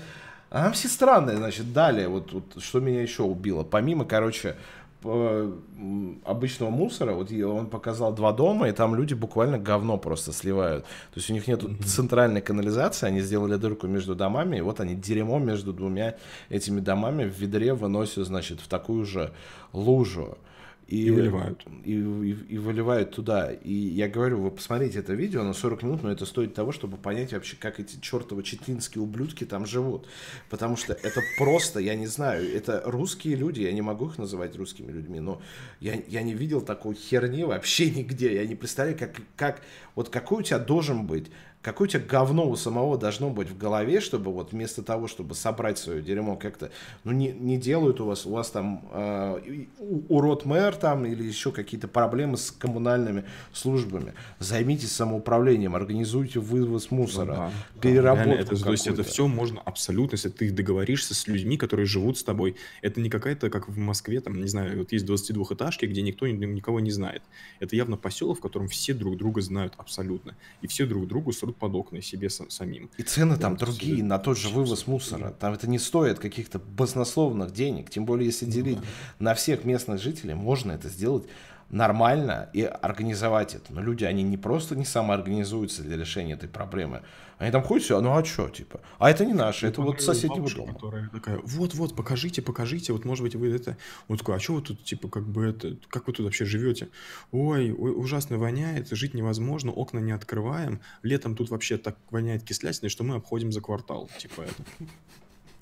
она все странная, значит, далее, вот, вот что меня еще убило, помимо, короче, обычного мусора, вот он показал два дома, и там люди буквально говно просто сливают. То есть у них нет центральной канализации, они сделали дырку между домами, и вот они дерьмо между двумя этими домами в ведре выносят, значит, в такую же лужу. И, и выливают. И, и, и выливают туда. И я говорю, вы посмотрите это видео, на 40 минут, но это стоит того, чтобы понять вообще, как эти чертовы читинские ублюдки там живут. Потому что это просто, я не знаю, это русские люди, я не могу их называть русскими людьми, но я, я не видел такой херни вообще <laughs> нигде. Я не представляю, как, как, вот какой у тебя должен быть какое у тебя говно у самого должно быть в голове, чтобы вот вместо того, чтобы собрать свое дерьмо как-то, ну не, не делают у вас, у вас там э, урод мэр там или еще какие-то проблемы с коммунальными службами. Займитесь самоуправлением, организуйте вывоз мусора, ну, да, переработку да, это, То есть это все можно абсолютно, если ты договоришься с людьми, которые живут с тобой. Это не какая-то, как в Москве, там, не знаю, вот есть 22-этажки, где никто никого не знает. Это явно поселок, в котором все друг друга знают абсолютно. И все друг другу срут под окна себе самим. И цены там другие на тот же вывоз мусора. Там это не стоит каких-то баснословных денег. Тем более, если ну делить ну, да. на всех местных жителей, можно это сделать нормально и организовать это. Но люди, они не просто не самоорганизуются для решения этой проблемы. Они там ходят, все, ну а что, типа? А это не наше, это вот соседнего дома. Которая такая, вот-вот, покажите, покажите, вот может быть вы это... Он такой, а что вы тут, типа, как бы это, как вы тут вообще живете? Ой, ой ужасно воняет, жить невозможно, окна не открываем, летом тут вообще так воняет кислятиной, что мы обходим за квартал, типа это.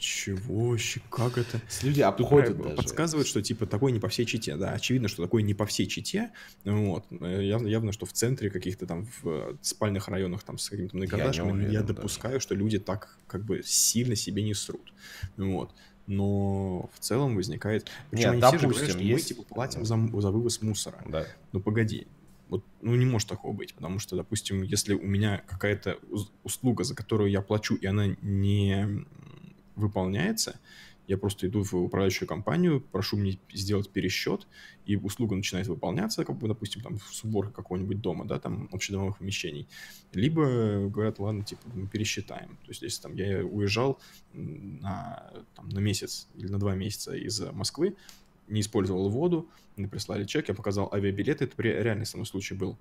Чего? Как это? Люди обходят даже. Подсказывают, что типа такой не по всей чите. Да, очевидно, что такой не по всей чите. Вот. Явно, явно что в центре каких-то там в э, спальных районах там с каким-то многоэтажками я, я допускаю, даже. что люди так как бы сильно себе не срут. Вот. Но в целом возникает... Причем Нет, допустим, все же говорят, что есть... мы типа платим за, за вывоз мусора. Да. Ну погоди, вот, ну, не может такого быть, потому что, допустим, если у меня какая-то услуга, за которую я плачу, и она не выполняется, я просто иду в управляющую компанию, прошу мне сделать пересчет, и услуга начинает выполняться, как бы, допустим, там, с уборкой какого-нибудь дома, да, там, общедомовых помещений. Либо говорят, ладно, типа, мы пересчитаем. То есть, если там я уезжал на, там, на месяц или на два месяца из Москвы, не использовал воду, мне прислали чек, я показал авиабилеты, это реальный самый случай был.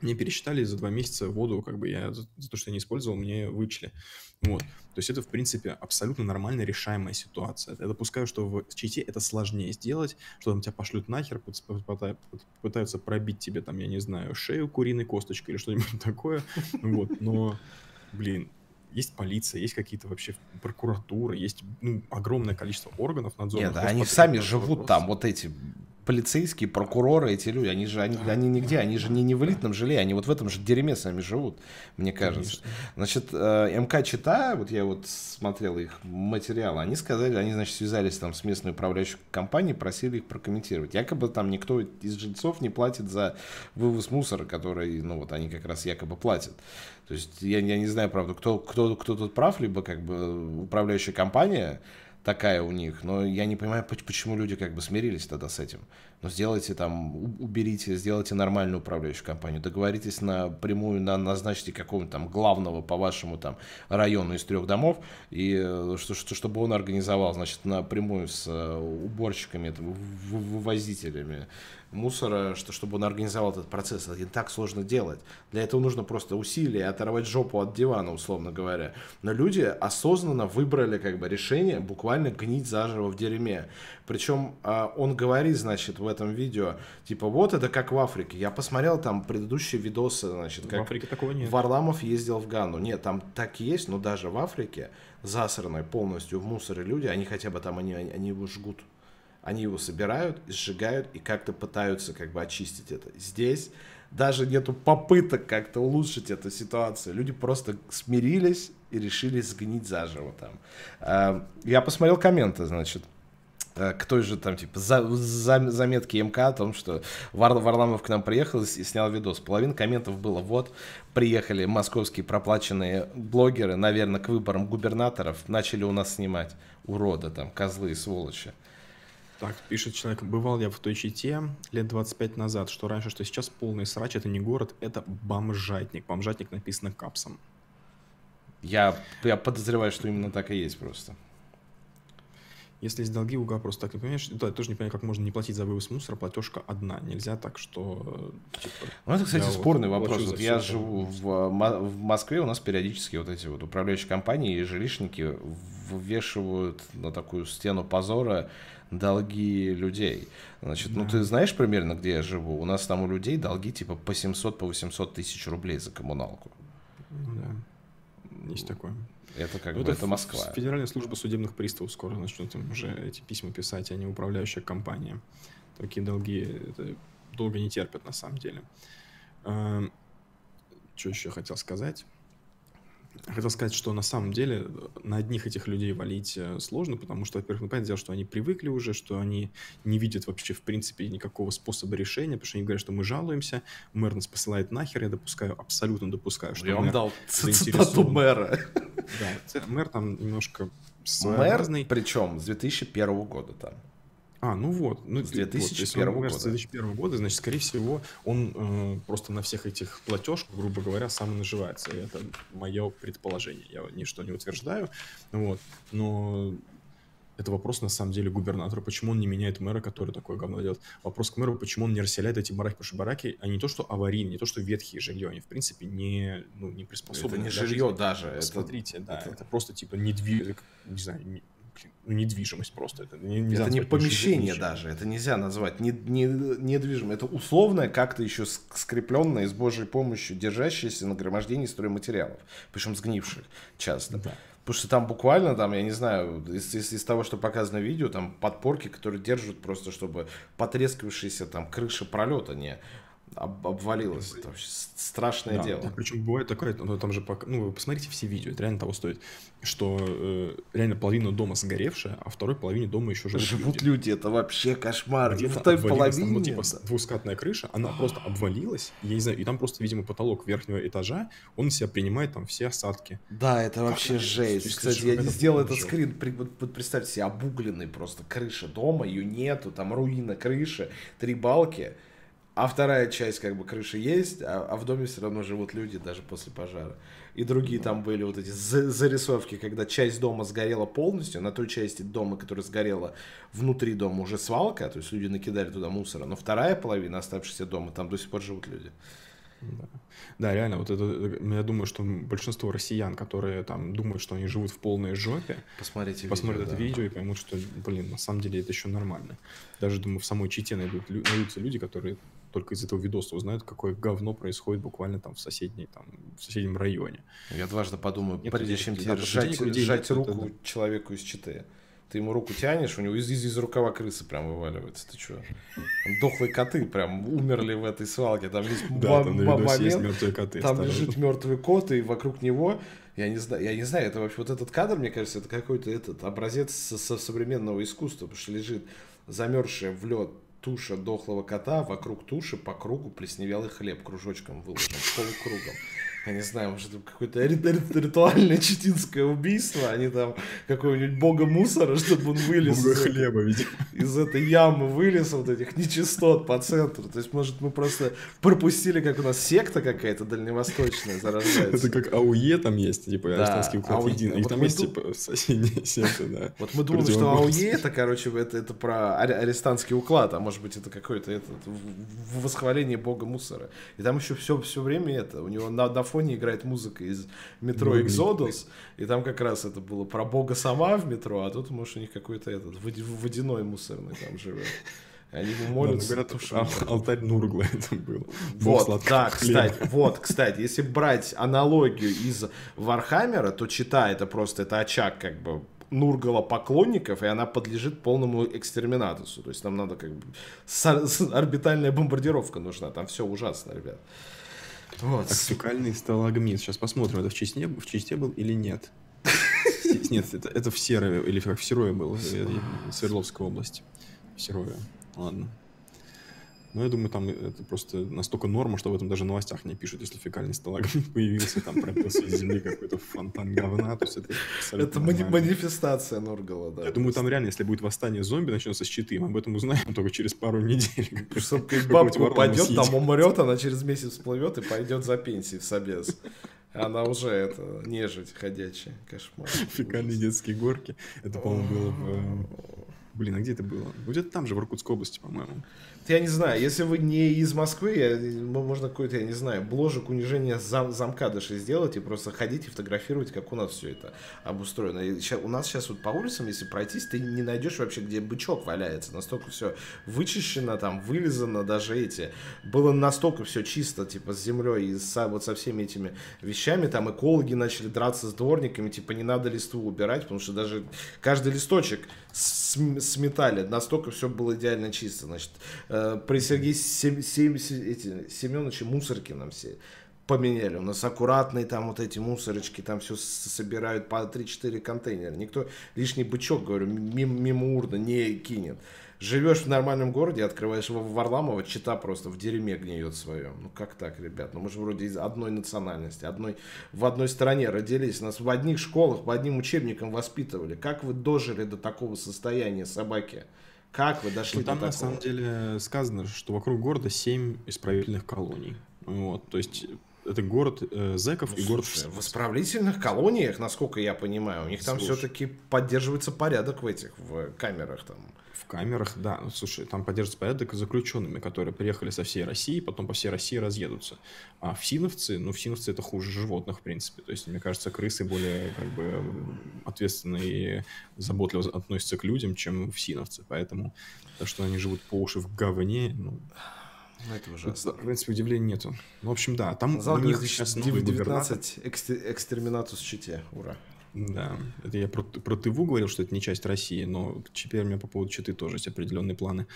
Мне пересчитали за два месяца воду, как бы я за, за то, что я не использовал, мне вычли. Вот. То есть это, в принципе, абсолютно нормально решаемая ситуация. Я допускаю, что в чите это сложнее сделать, что там тебя пошлют нахер, пытаются пробить тебе там, я не знаю, шею куриной косточкой или что-нибудь <laughs> такое. Вот. Но, блин, есть полиция, есть какие-то вообще прокуратуры, есть ну, огромное количество органов надзора. Нет, они сами живут там, вот эти полицейские, прокуроры, эти люди, они же, они, они нигде, они же не, не в элитном жилье, они вот в этом же дерьме сами живут, мне кажется. Конечно. Значит, э, МК Чита, вот я вот смотрел их материалы, они сказали, они, значит, связались там с местной управляющей компанией, просили их прокомментировать. Якобы там никто из жильцов не платит за вывоз мусора, который, ну вот они как раз якобы платят. То есть я, я не знаю, правда, кто, кто, кто тут прав, либо как бы управляющая компания, такая у них. Но я не понимаю, почему люди как бы смирились тогда с этим. Но сделайте там, уберите, сделайте нормальную управляющую компанию, договоритесь напрямую, на, назначьте какого-нибудь там главного по вашему там району из трех домов, и э, что, что, чтобы он организовал, значит, напрямую с э, уборщиками, там, вывозителями мусора, что, чтобы он организовал этот процесс. Это не так сложно делать. Для этого нужно просто усилия, оторвать жопу от дивана, условно говоря. Но люди осознанно выбрали как бы решение буквально гнить заживо в дерьме. Причем а, он говорит, значит, в этом видео, типа, вот это как в Африке. Я посмотрел там предыдущие видосы, значит, как в Африке такого нет. Варламов ездил в Гану. Нет, там так и есть, но даже в Африке засранные полностью в мусоре люди, они хотя бы там, они, они его жгут. Они его собирают, сжигают и как-то пытаются как бы очистить это. Здесь даже нету попыток как-то улучшить эту ситуацию. Люди просто смирились и решили сгнить заживо там. А, я посмотрел комменты, значит, э, к той же там, типа, за, за, заметки МК о том, что Вар, Варламов к нам приехал и снял видос. Половина комментов было, вот, приехали московские проплаченные блогеры, наверное, к выборам губернаторов, начали у нас снимать. Уроды там, козлы и сволочи. Так, пишет человек, бывал я в той чите лет 25 назад, что раньше, что сейчас полный срач, это не город, это бомжатник. Бомжатник написано капсом. Я, я подозреваю, что именно так и есть просто. Если есть долги, уга просто так не понимаешь. Да, я тоже не понимаю, как можно не платить за вывоз мусора, платежка одна. Нельзя так, что... Типа, ну, это, кстати, спорный вот вопрос. Вот я живу в, в Москве, у нас периодически вот эти вот управляющие компании и жилищники ввешивают на такую стену позора долги людей. Значит, ну, да. ну ты знаешь примерно, где я живу? У нас там у людей долги типа по 700, по 800 тысяч рублей за коммуналку. Ну да, есть такое. Это как ну, бы, это, это Москва. Федеральная служба судебных приставов скоро начнет им уже эти письма писать, а не управляющая компания. Такие долги это долго не терпят на самом деле. А, что еще хотел сказать? Хотел сказать, что на самом деле на одних этих людей валить э, сложно, потому что, во-первых, ну, понятное дело, что они привыкли уже, что они не видят вообще, в принципе, никакого способа решения, потому что они говорят, что мы жалуемся, мэр нас посылает нахер, я допускаю, абсолютно допускаю, что Я вам дал цитату мэра. Да, мэр там немножко Мэр, причем с 2001 года там. А, ну вот. Ну, С и вот, если 2001 он мэр с года. 2001 года, значит, скорее всего, он э, просто на всех этих платежках, грубо говоря, сам и наживается. И это мое предположение. Я ничто не утверждаю. Вот. Но это вопрос, на самом деле, губернатору. Почему он не меняет мэра, который такое говно делает? Вопрос к мэру, почему он не расселяет эти бараки, потому что бараки, они не то, что аварийные, не то, что ветхие жилье, они, в принципе, не, ну, не Это приспособлены. не для жилье жизни. даже. Это, Смотрите, да, это- это, просто типа недвижимость, не знаю, не- ну, недвижимость просто. Это не, нельзя это не помещение даже, это нельзя назвать не, не, недвижимое. Это условное, как-то еще ск- скрепленное с Божьей помощью, держащееся нагромождение стройматериалов, причем сгнивших часто. Да. Потому что там буквально, там, я не знаю, из, из- из того, что показано в видео, там подпорки, которые держат просто, чтобы потрескавшаяся там крыша пролета не об- обвалилась. Это вообще страшное Да, дело. да, причем бывает такое, ну, там же, пок- ну, вы посмотрите все видео, это реально того стоит, что э, реально половина дома сгоревшая, а второй половине дома еще живут, Живут люди. люди, это вообще кошмар. Где-то в той обвалилась, там, половине... вот, типа, двускатная крыша, она просто обвалилась, я не знаю, и там просто, видимо, потолок верхнего этажа, он себя принимает там все осадки. Да, это вообще это? жесть. Есть Кстати, я не сделал этот скрин. При- вот, вот представьте себе, обугленный просто крыша дома, ее нету, там руина крыши, три балки, а вторая часть как бы крыши есть, а, а в доме все равно живут люди даже после пожара. И другие там были вот эти за- зарисовки, когда часть дома сгорела полностью, на той части дома, которая сгорела внутри дома уже свалка, то есть люди накидали туда мусора, но вторая половина оставшегося дома, там до сих пор живут люди. Да. Да, реально, вот это, я думаю, что большинство россиян, которые там думают, что они живут в полной жопе, Посмотрите посмотрят видео, это да. видео и поймут, что, блин, на самом деле это еще нормально. Даже, думаю, в самой Чите найдут, найдутся люди, которые только из этого видоса узнают, какое говно происходит буквально там в соседней, там, в соседнем районе. Я дважды подумаю, Нет прежде чем тебе у людей сжать нет, это руку да. человеку из Читы. Ты ему руку тянешь, у него из, из, из рукава крысы прям вываливается. Ты что? Дохлые коты прям умерли в этой свалке. Там есть Да, там на м- видосе есть момент, мертвые коты. там осторожно. лежит мертвый кот, и вокруг него, я не знаю, я не знаю, это вообще вот этот кадр, мне кажется, это какой-то этот образец со, со современного искусства, потому что лежит замерзшая в лед туша дохлого кота, вокруг туши по кругу плесневелый хлеб кружочком выложен, полукругом. Я не знаю, может, какое-то ри- ри- ритуальное читинское убийство, они там какого-нибудь бога мусора, чтобы он вылез этой- хлеба, видимо. из этой ямы вылез вот этих нечистот по центру. То есть, может, мы просто пропустили, как у нас секта какая-то дальневосточная зарождается. Это как АУЕ там есть, типа, Да, арестантский уклад единый. И Вот там есть, типа, <laughs> соседние секты, да. Вот мы думаем, что. АУЕ это, короче, это, это про аре- арестантский уклад, а может быть это какое-то это, восхваление бога мусора. И там еще все, все время это. У него на, на фоне играет музыка из метро Экзодус, и там как раз это было про бога сама в метро, а тут, может, у них какой-то этот водяной мусорный там живет. Они ему Да, молятся. говорят, тушу. а- алтарь Нургла <laughs> это был. Вот, да, хлеба. кстати, вот, кстати, если брать аналогию из Вархаммера, то чита это просто это очаг как бы Нургала поклонников, и она подлежит полному экстерминатусу. То есть нам надо как бы с- орбитальная бомбардировка нужна. Там все ужасно, ребят. Вот. А фекальный сталагмит. Сейчас посмотрим, это в Чечне, в Чечне был или нет. <laughs> Нет, это, это в Серове, или как в Серове был, э, Свердловская область. В Серове, ладно. Но я думаю, там это просто настолько норма, что в этом даже в новостях не пишут, если фекальный сталагмит <laughs> появился, там пробился из земли какой-то фонтан говна, то есть это Это нормально. манифестация Нургала, да. Я думаю, там реально, если будет восстание зомби, начнется с щиты, мы об этом узнаем только через пару недель. Что бабка упадет, там умрет, она через месяц всплывет и пойдет за пенсией в собес. Она уже это нежить ходячая. Кошмар. <laughs> Фекальные детские горки. Это, по-моему, было в... Блин, а где это было? Где-то там же, в Иркутской области, по-моему. Я не знаю, если вы не из Москвы, я- можно какой-то, я не знаю, бложек унижения зам, замка даже сделать и просто ходить и фотографировать, как у нас все это обустроено. И ща- у нас сейчас вот по улицам, если пройтись, ты не найдешь вообще, где бычок валяется. Настолько все вычищено, там, вылизано даже эти. Было настолько все чисто, типа, с землей и со, вот со всеми этими вещами. Там экологи начали драться с дворниками, типа, не надо листву убирать, потому что даже каждый листочек см- сметали. Настолько все было идеально чисто. Значит, э, при Сергее Сем, Сем- Се- эти, Семеновиче Мусоркином все поменяли. У нас аккуратные там вот эти мусорочки, там все собирают по 3-4 контейнера. Никто лишний бычок, говорю, мимо урна не кинет. Живешь в нормальном городе, открываешь его в Варламово, чита просто в дерьме гниет своем. Ну как так, ребят? Ну мы же вроде из одной национальности, одной, в одной стране родились. Нас в одних школах, по одним учебникам воспитывали. Как вы дожили до такого состояния собаки? Как вы дошли ну, там до такого? На самом деле сказано, что вокруг города 7 исправительных колоний. Вот, то есть это город э, зэков ну, и город... Слушай, в исправительных колониях, насколько я понимаю, у них там все-таки поддерживается порядок в этих в камерах там. В камерах, да. Ну, слушай, там поддерживается порядок с заключенными, которые приехали со всей России, потом по всей России разъедутся. А в Синовце, ну, в Синовце это хуже животных, в принципе. То есть, мне кажется, крысы более как бы ответственно и заботливо относятся к людям, чем в Синовце. Поэтому то, что они живут по уши в говне, ну, ну, это ужасно. В принципе, удивления нету. Ну, в общем, да, там Зал у них сейчас новый 19 экстер, Чите. Ура. Да, это я про, про Тыву говорил, что это не часть России, но теперь у меня по поводу Читы тоже есть определенные планы.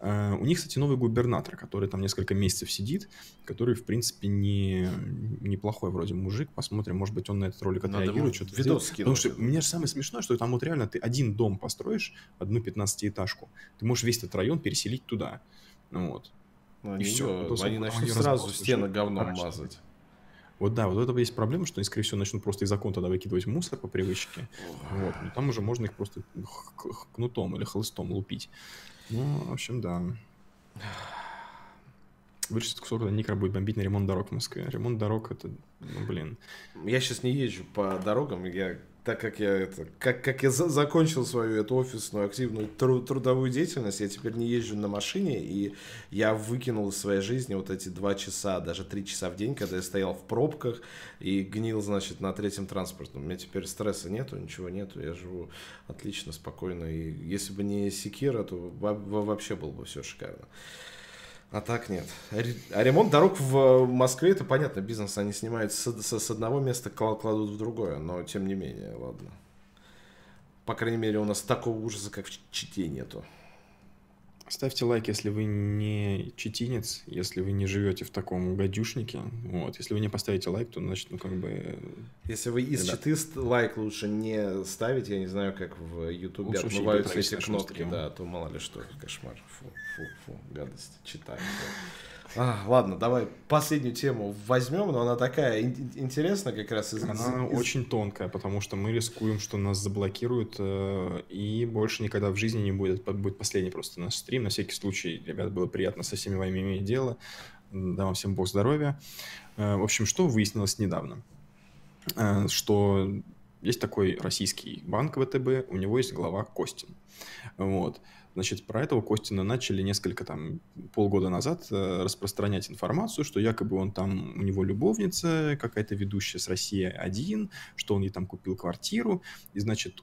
Uh, у них, кстати, новый губернатор, который там несколько месяцев сидит, который, в принципе, не неплохой вроде мужик. Посмотрим, может быть, он на этот ролик отреагирует, что-то видос. Потому что мне же самое смешное, что там вот реально ты один дом построишь, одну 15-этажку, ты можешь весь этот район переселить туда. Ну вот. Ну, они, и все. Его, они начнут они сразу стены говном мазать. Вот да, вот это есть проблема, что они, скорее всего, начнут просто из окон тогда выкидывать мусор по привычке. Вот. Но там уже можно их просто кнутом или хлыстом лупить. Ну, в общем, да. Кусок, когда Никра будет бомбить на ремонт дорог в Москве. Ремонт дорог это, ну, блин. Я сейчас не езжу по дорогам, я так как я это, как, как я за, закончил свою эту офисную активную тру, трудовую деятельность, я теперь не езжу на машине, и я выкинул из своей жизни вот эти два часа, даже три часа в день, когда я стоял в пробках и гнил, значит, на третьем транспортном. У меня теперь стресса нету, ничего нету, я живу отлично, спокойно, и если бы не секира, то вообще было бы все шикарно. А так нет. А ремонт дорог в Москве, это понятно, бизнес они снимают с, с, с одного места, кладут в другое, но тем не менее, ладно. По крайней мере, у нас такого ужаса, как в Чите, нету. Ставьте лайк, если вы не читинец, если вы не живете в таком гадюшнике. Вот. Если вы не поставите лайк, то значит, ну как бы... Если вы из читы лайк лучше не ставить, я не знаю, как в Ютубе отмываются эти кнопки, да, то мало ли что, кошмар. Фу, фу, фу, гадость. Читаем. Да. А, ладно, давай последнюю тему возьмем, но она такая интересная как раз. Из, она из... очень тонкая, потому что мы рискуем, что нас заблокируют, э, и больше никогда в жизни не будет. Будет последний просто наш стрим. На всякий случай, ребят, было приятно со всеми вами иметь дело. Да вам всем Бог здоровья. Э, в общем, что выяснилось недавно? Э, что есть такой российский банк ВТБ, у него есть глава Костин. Вот. Значит, про этого Костина начали несколько там полгода назад э, распространять информацию, что якобы он там, у него любовница какая-то ведущая с России один, что он ей там купил квартиру, и, значит,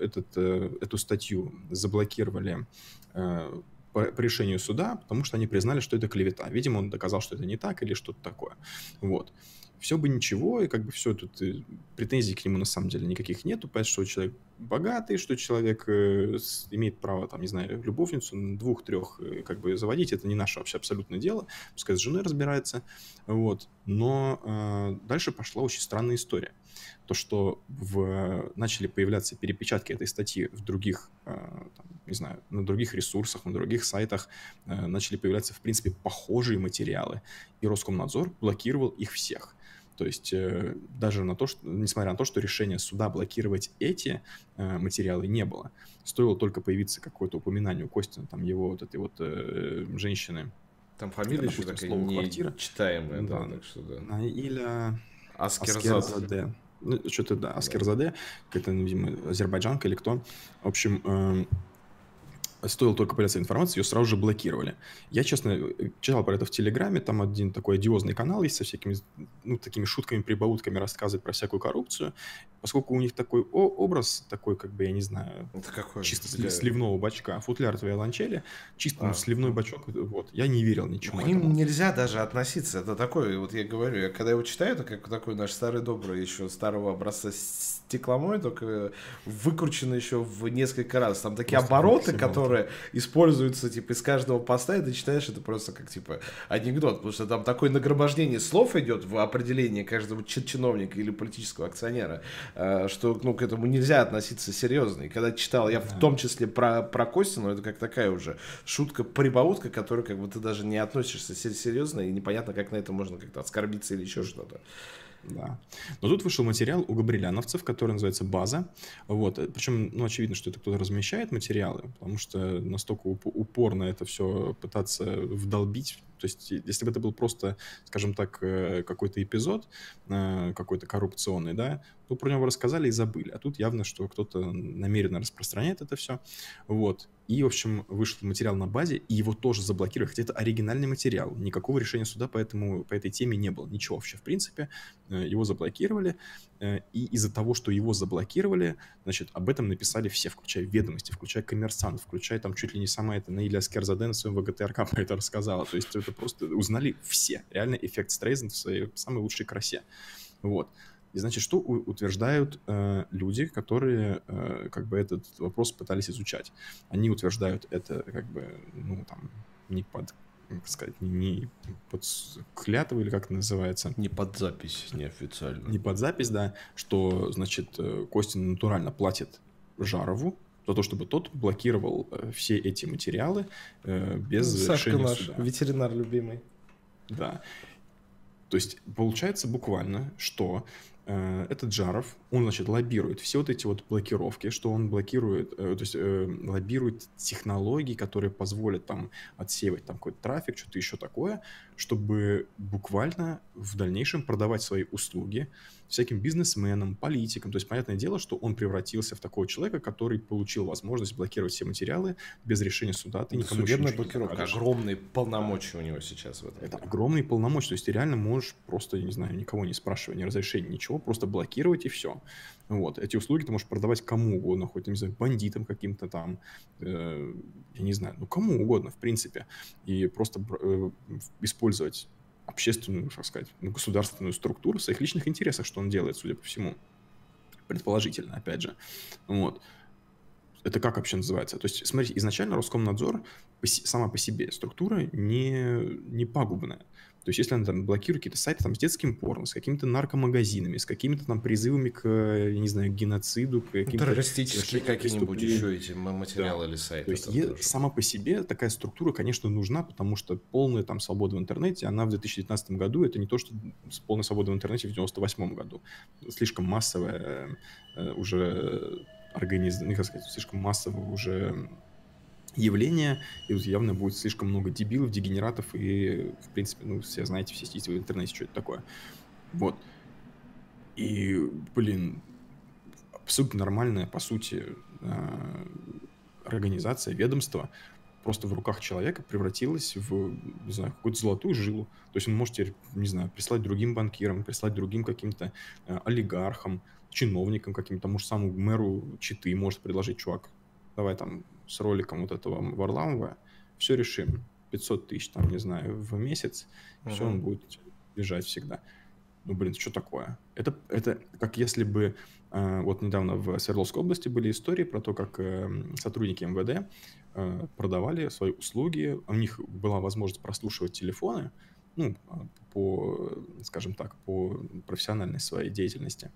этот, э, эту статью заблокировали э, по решению суда, потому что они признали, что это клевета. Видимо, он доказал, что это не так или что-то такое. Вот все бы ничего, и как бы все тут э, претензий к нему на самом деле никаких нету, понятно, что человек богатый, что человек э, имеет право, там, не знаю, любовницу двух-трех э, как бы заводить, это не наше вообще абсолютное дело, пускай с женой разбирается, вот, но э, дальше пошла очень странная история, то, что в, начали появляться перепечатки этой статьи в других, э, там, не знаю, на других ресурсах, на других сайтах, э, начали появляться, в принципе, похожие материалы, и Роскомнадзор блокировал их всех. То есть э, даже на то, что, несмотря на то, что решение суда блокировать эти э, материалы не было, стоило только появиться какое-то упоминание у Костина, там его вот этой вот э, женщины. Там фамилия еще такая не квартира. читаемая, да, да, так что да. Или Аскерзаде. Ну, что-то, да, Аскерзаде, какая-то, видимо, азербайджанка или кто. В общем, э, стоило только появиться информация, ее сразу же блокировали. Я, честно, читал про это в Телеграме, там один такой одиозный канал есть со всякими, ну, такими шутками, прибаутками рассказывает про всякую коррупцию. Поскольку у них такой о, образ, такой, как бы, я не знаю, Это какой? чисто для... сливного бачка, футляр твоей ланчели, чисто а. ну, сливной бачок, вот, я не верил ничему. К ним нельзя даже относиться, это такой, вот я говорю, я когда его читаю, это как такой наш старый добрый еще старого образца стекломой, только выкручено еще в несколько раз. Там такие Просто обороты, которые которая используется, типа, из каждого поста, и ты читаешь это просто как, типа, анекдот, потому что там такое нагромождение слов идет в определении каждого чиновника или политического акционера, э, что, ну, к этому нельзя относиться серьезно. И когда читал, я в том числе про, про Костину, это как такая уже шутка-прибаутка, которую, как бы, ты даже не относишься серьезно, и непонятно, как на это можно как-то оскорбиться или еще что-то. Да. Но тут вышел материал у габриляновцев, который называется «База». Вот. Причем, ну, очевидно, что это кто-то размещает материалы, потому что настолько упорно это все пытаться вдолбить то есть, если бы это был просто, скажем так, э, какой-то эпизод, э, какой-то коррупционный, да, то про него рассказали и забыли. А тут явно, что кто-то намеренно распространяет это все. Вот. И, в общем, вышел материал на базе, и его тоже заблокировали, хотя это оригинальный материал. Никакого решения суда по, этому, по этой теме не было. Ничего вообще, в принципе. Э, его заблокировали. И из-за того, что его заблокировали, значит, об этом написали все, включая ведомости, включая коммерсант, включая там чуть ли не самая это Наиля Скерзаде на своем ВГТРК <laughs> про это рассказала. То есть это просто узнали все. Реально эффект Стрейзен в своей самой лучшей красе. Вот. И значит, что утверждают э, люди, которые э, как бы этот вопрос пытались изучать? Они утверждают это как бы, ну, там, не под как сказать, не под клятву или как это называется. Не под запись неофициально. Не под запись, да, что, значит, э, Костин натурально платит Жарову за то, чтобы тот блокировал э, все эти материалы э, без Сашка решения наш, суда. ветеринар любимый. Да. То есть получается буквально, что этот Жаров, он, значит, лоббирует все вот эти вот блокировки, что он блокирует, э, то есть э, лоббирует технологии, которые позволят там отсеивать там какой-то трафик, что-то еще такое, чтобы буквально в дальнейшем продавать свои услуги, всяким бизнесменам, политикам. То есть, понятное дело, что он превратился в такого человека, который получил возможность блокировать все материалы без решения суда. Ты никому Судебная блокировка. Огромные полномочия у него сейчас в этом. Это огромные полномочия. То есть, ты реально можешь просто, я не знаю, никого не спрашивая, не разрешения, ничего, просто блокировать и все. Вот. Эти услуги ты можешь продавать кому угодно, хоть, не знаю, бандитам каким-то там, э, я не знаю, ну, кому угодно, в принципе. И просто э, использовать общественную, так сказать, ну, государственную структуру в своих личных интересах, что он делает, судя по всему. Предположительно, опять же. Вот. Это как вообще называется? То есть, смотрите, изначально Роскомнадзор сама по себе структура не, не пагубная. То есть, если она там блокирует какие-то сайты там, с детским порно, с какими-то наркомагазинами, с какими-то там призывами к, я не знаю, геноциду, к каким-то... Террористические какие-нибудь еще эти материалы да. или сайты. То есть, е- сама по себе такая структура, конечно, нужна, потому что полная там свобода в интернете, она в 2019 году, это не то, что с полной свободой в интернете в 98 году. Слишком массовая э, уже организм, ну, как сказать, слишком массовая уже явление, и явно будет слишком много дебилов, дегенератов, и, в принципе, ну, все знаете, все сидите в интернете, что это такое. Вот. И, блин, абсолютно нормальная, по сути, а, организация, ведомство просто в руках человека превратилась в, не знаю, какую-то золотую жилу. То есть он может теперь, не знаю, прислать другим банкирам, прислать другим каким-то э, олигархам, чиновникам каким-то, же самому мэру Читы может предложить, чувак, давай там с роликом вот этого Варламова, все решим. 500 тысяч, там, не знаю, в месяц, uh-huh. все, он будет лежать всегда. Ну, блин, что такое? Это, это как если бы... Э, вот недавно в Свердловской области были истории про то, как э, сотрудники МВД э, продавали свои услуги. У них была возможность прослушивать телефоны, ну, по, скажем так, по профессиональной своей деятельности.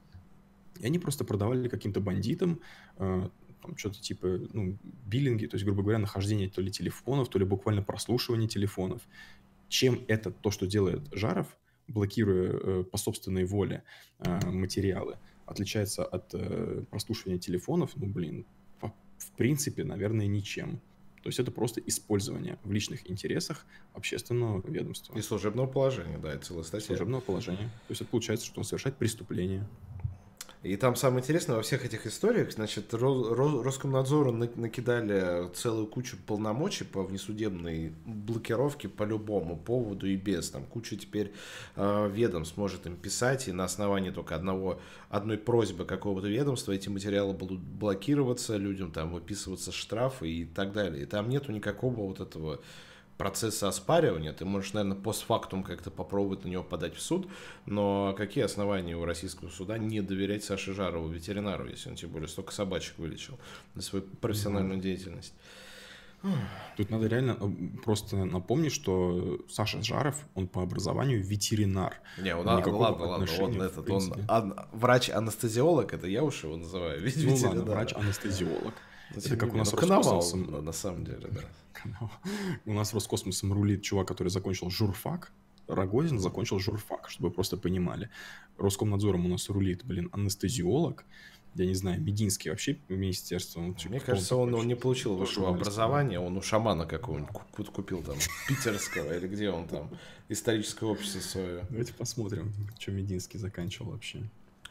И они просто продавали каким-то бандитам э, там что-то типа, ну, биллинги, то есть, грубо говоря, нахождение то ли телефонов, то ли буквально прослушивание телефонов. Чем это то, что делает Жаров, блокируя э, по собственной воле э, материалы, отличается от э, прослушивания телефонов, ну, блин, по, в принципе, наверное, ничем. То есть это просто использование в личных интересах общественного ведомства. И служебного положения, да, это целая статья. Служебного положения. То есть это получается, что он совершает преступление. И там самое интересное во всех этих историях, значит, Роскомнадзору накидали целую кучу полномочий по внесудебной блокировке по любому поводу и без. Там куча теперь э, ведомств может им писать, и на основании только одного, одной просьбы какого-то ведомства эти материалы будут блокироваться, людям там выписываться штрафы и так далее. И там нету никакого вот этого процесса оспаривания, ты можешь, наверное, постфактум как-то попробовать на него подать в суд, но какие основания у российского суда не доверять Саше Жарову, ветеринару, если он тем более столько собачек вылечил на свою профессиональную mm-hmm. деятельность? Тут надо реально э, просто напомнить, что Саша Жаров, он по образованию ветеринар. Не, он, ладно, ладно, ладно, он этот, он ан, врач-анестезиолог, это я уж его называю, ведь ну, ладно, врач-анестезиолог. Ну, это как у нас Роскосмосом... на, на самом деле, да. У нас Роскосмосом рулит чувак, который закончил журфак, Рогозин закончил журфак, чтобы вы просто понимали. Роскомнадзором у нас рулит, блин, анестезиолог, я не знаю, Мединский вообще министерство. Он, Мне кажется, он, он не получил высшего образования, он у шамана какого-нибудь купил там, <laughs> питерского, или где он там, историческое общество свое. Давайте посмотрим, что Мединский заканчивал вообще.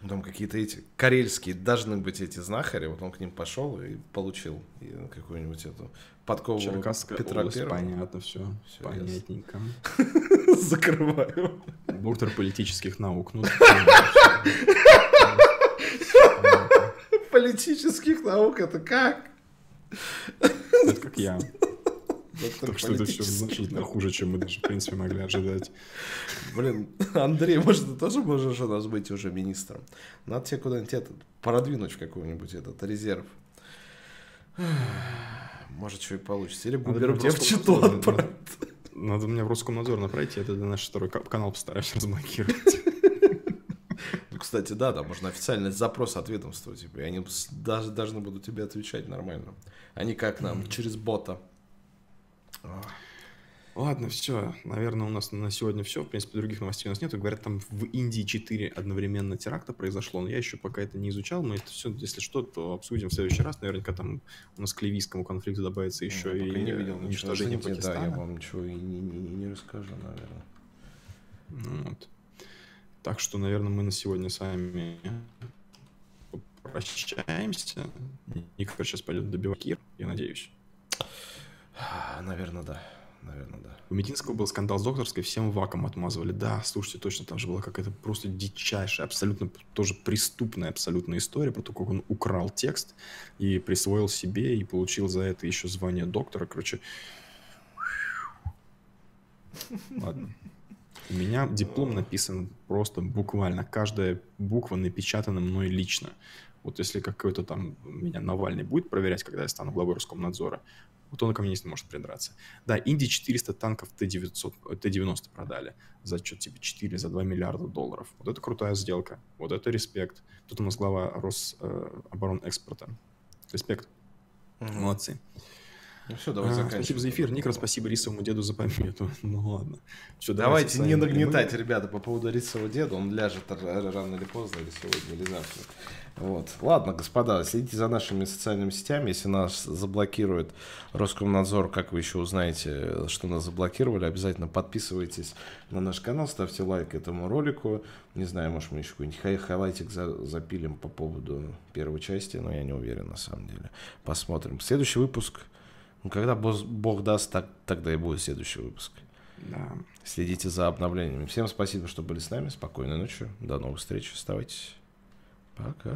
Там какие-то эти карельские должны быть эти знахари, вот он к ним пошел и получил какую-нибудь эту подкову Черкасская Петра область, Первого. понятно, все, все понятненько. <laughs> Закрываю. Доктор политических наук, ну, <laughs> Политических наук это как? Это как я. Так что это все значительно хуже, чем мы даже, в принципе, могли ожидать. Блин, Андрей, может, ты тоже можешь у нас быть уже министром? Надо тебе куда-нибудь этот, продвинуть в какой-нибудь этот резерв. Может, что и получится. Или Губеров тебя в Читу отправить. Надо мне в Роскомнадзор направить, я тогда наш второй канал постараюсь разблокировать. Кстати, да, да, можно официальный запрос от ведомства, типа, и они даже должны будут тебе отвечать нормально. Они как нам, через бота. Ладно, все. Наверное, у нас на сегодня все. В принципе, других новостей у нас нету. Говорят, там в Индии 4 одновременно теракта произошло, но я еще пока это не изучал. Мы это все, если что, то обсудим в следующий раз. Наверняка там у нас к ливийскому конфликту добавится еще я и не видел уничтожение Пакистана. Да, я вам ничего и не, не, не расскажу, наверное. Ну, вот. Так что, наверное, мы на сегодня с вами прощаемся. Никак сейчас пойдет добивать Кир, я надеюсь. <sighs> Наверное, да. Наверное, да. У Мединского был скандал с докторской, всем ваком отмазывали. Да, слушайте, точно, там же была какая-то просто дичайшая, абсолютно тоже преступная абсолютная история про то, как он украл текст и присвоил себе, и получил за это еще звание доктора. Короче, <laughs> ладно. У меня диплом написан просто буквально. Каждая буква напечатана мной лично. Вот если какой-то там меня Навальный будет проверять, когда я стану главой Роскомнадзора, вот он ко мне не сможет придраться. Да, Инди 400 танков Т-900, Т-90 продали за что типа 4, за 2 миллиарда долларов. Вот это крутая сделка, вот это респект. Тут у нас глава Рособоронэкспорта. Респект. Угу. Молодцы. Ну все, давай а, Спасибо за эфир. Никра, спасибо рисовому деду за помету. Ну ладно. Все, давайте, давайте не нагнетать, ребята, по поводу рисового деда. Он ляжет рано или поздно, или сегодня, или завтра. Вот. Ладно, господа, следите за нашими социальными сетями. Если нас заблокирует Роскомнадзор, как вы еще узнаете, что нас заблокировали, обязательно подписывайтесь на наш канал, ставьте лайк этому ролику. Не знаю, может, мы еще какой-нибудь хай хайлайтик за запилим по поводу первой части, но я не уверен на самом деле. Посмотрим. Следующий выпуск ну, когда Бог даст, так, тогда и будет следующий выпуск. Да. Следите за обновлениями. Всем спасибо, что были с нами. Спокойной ночи. До новых встреч. Оставайтесь. Пока.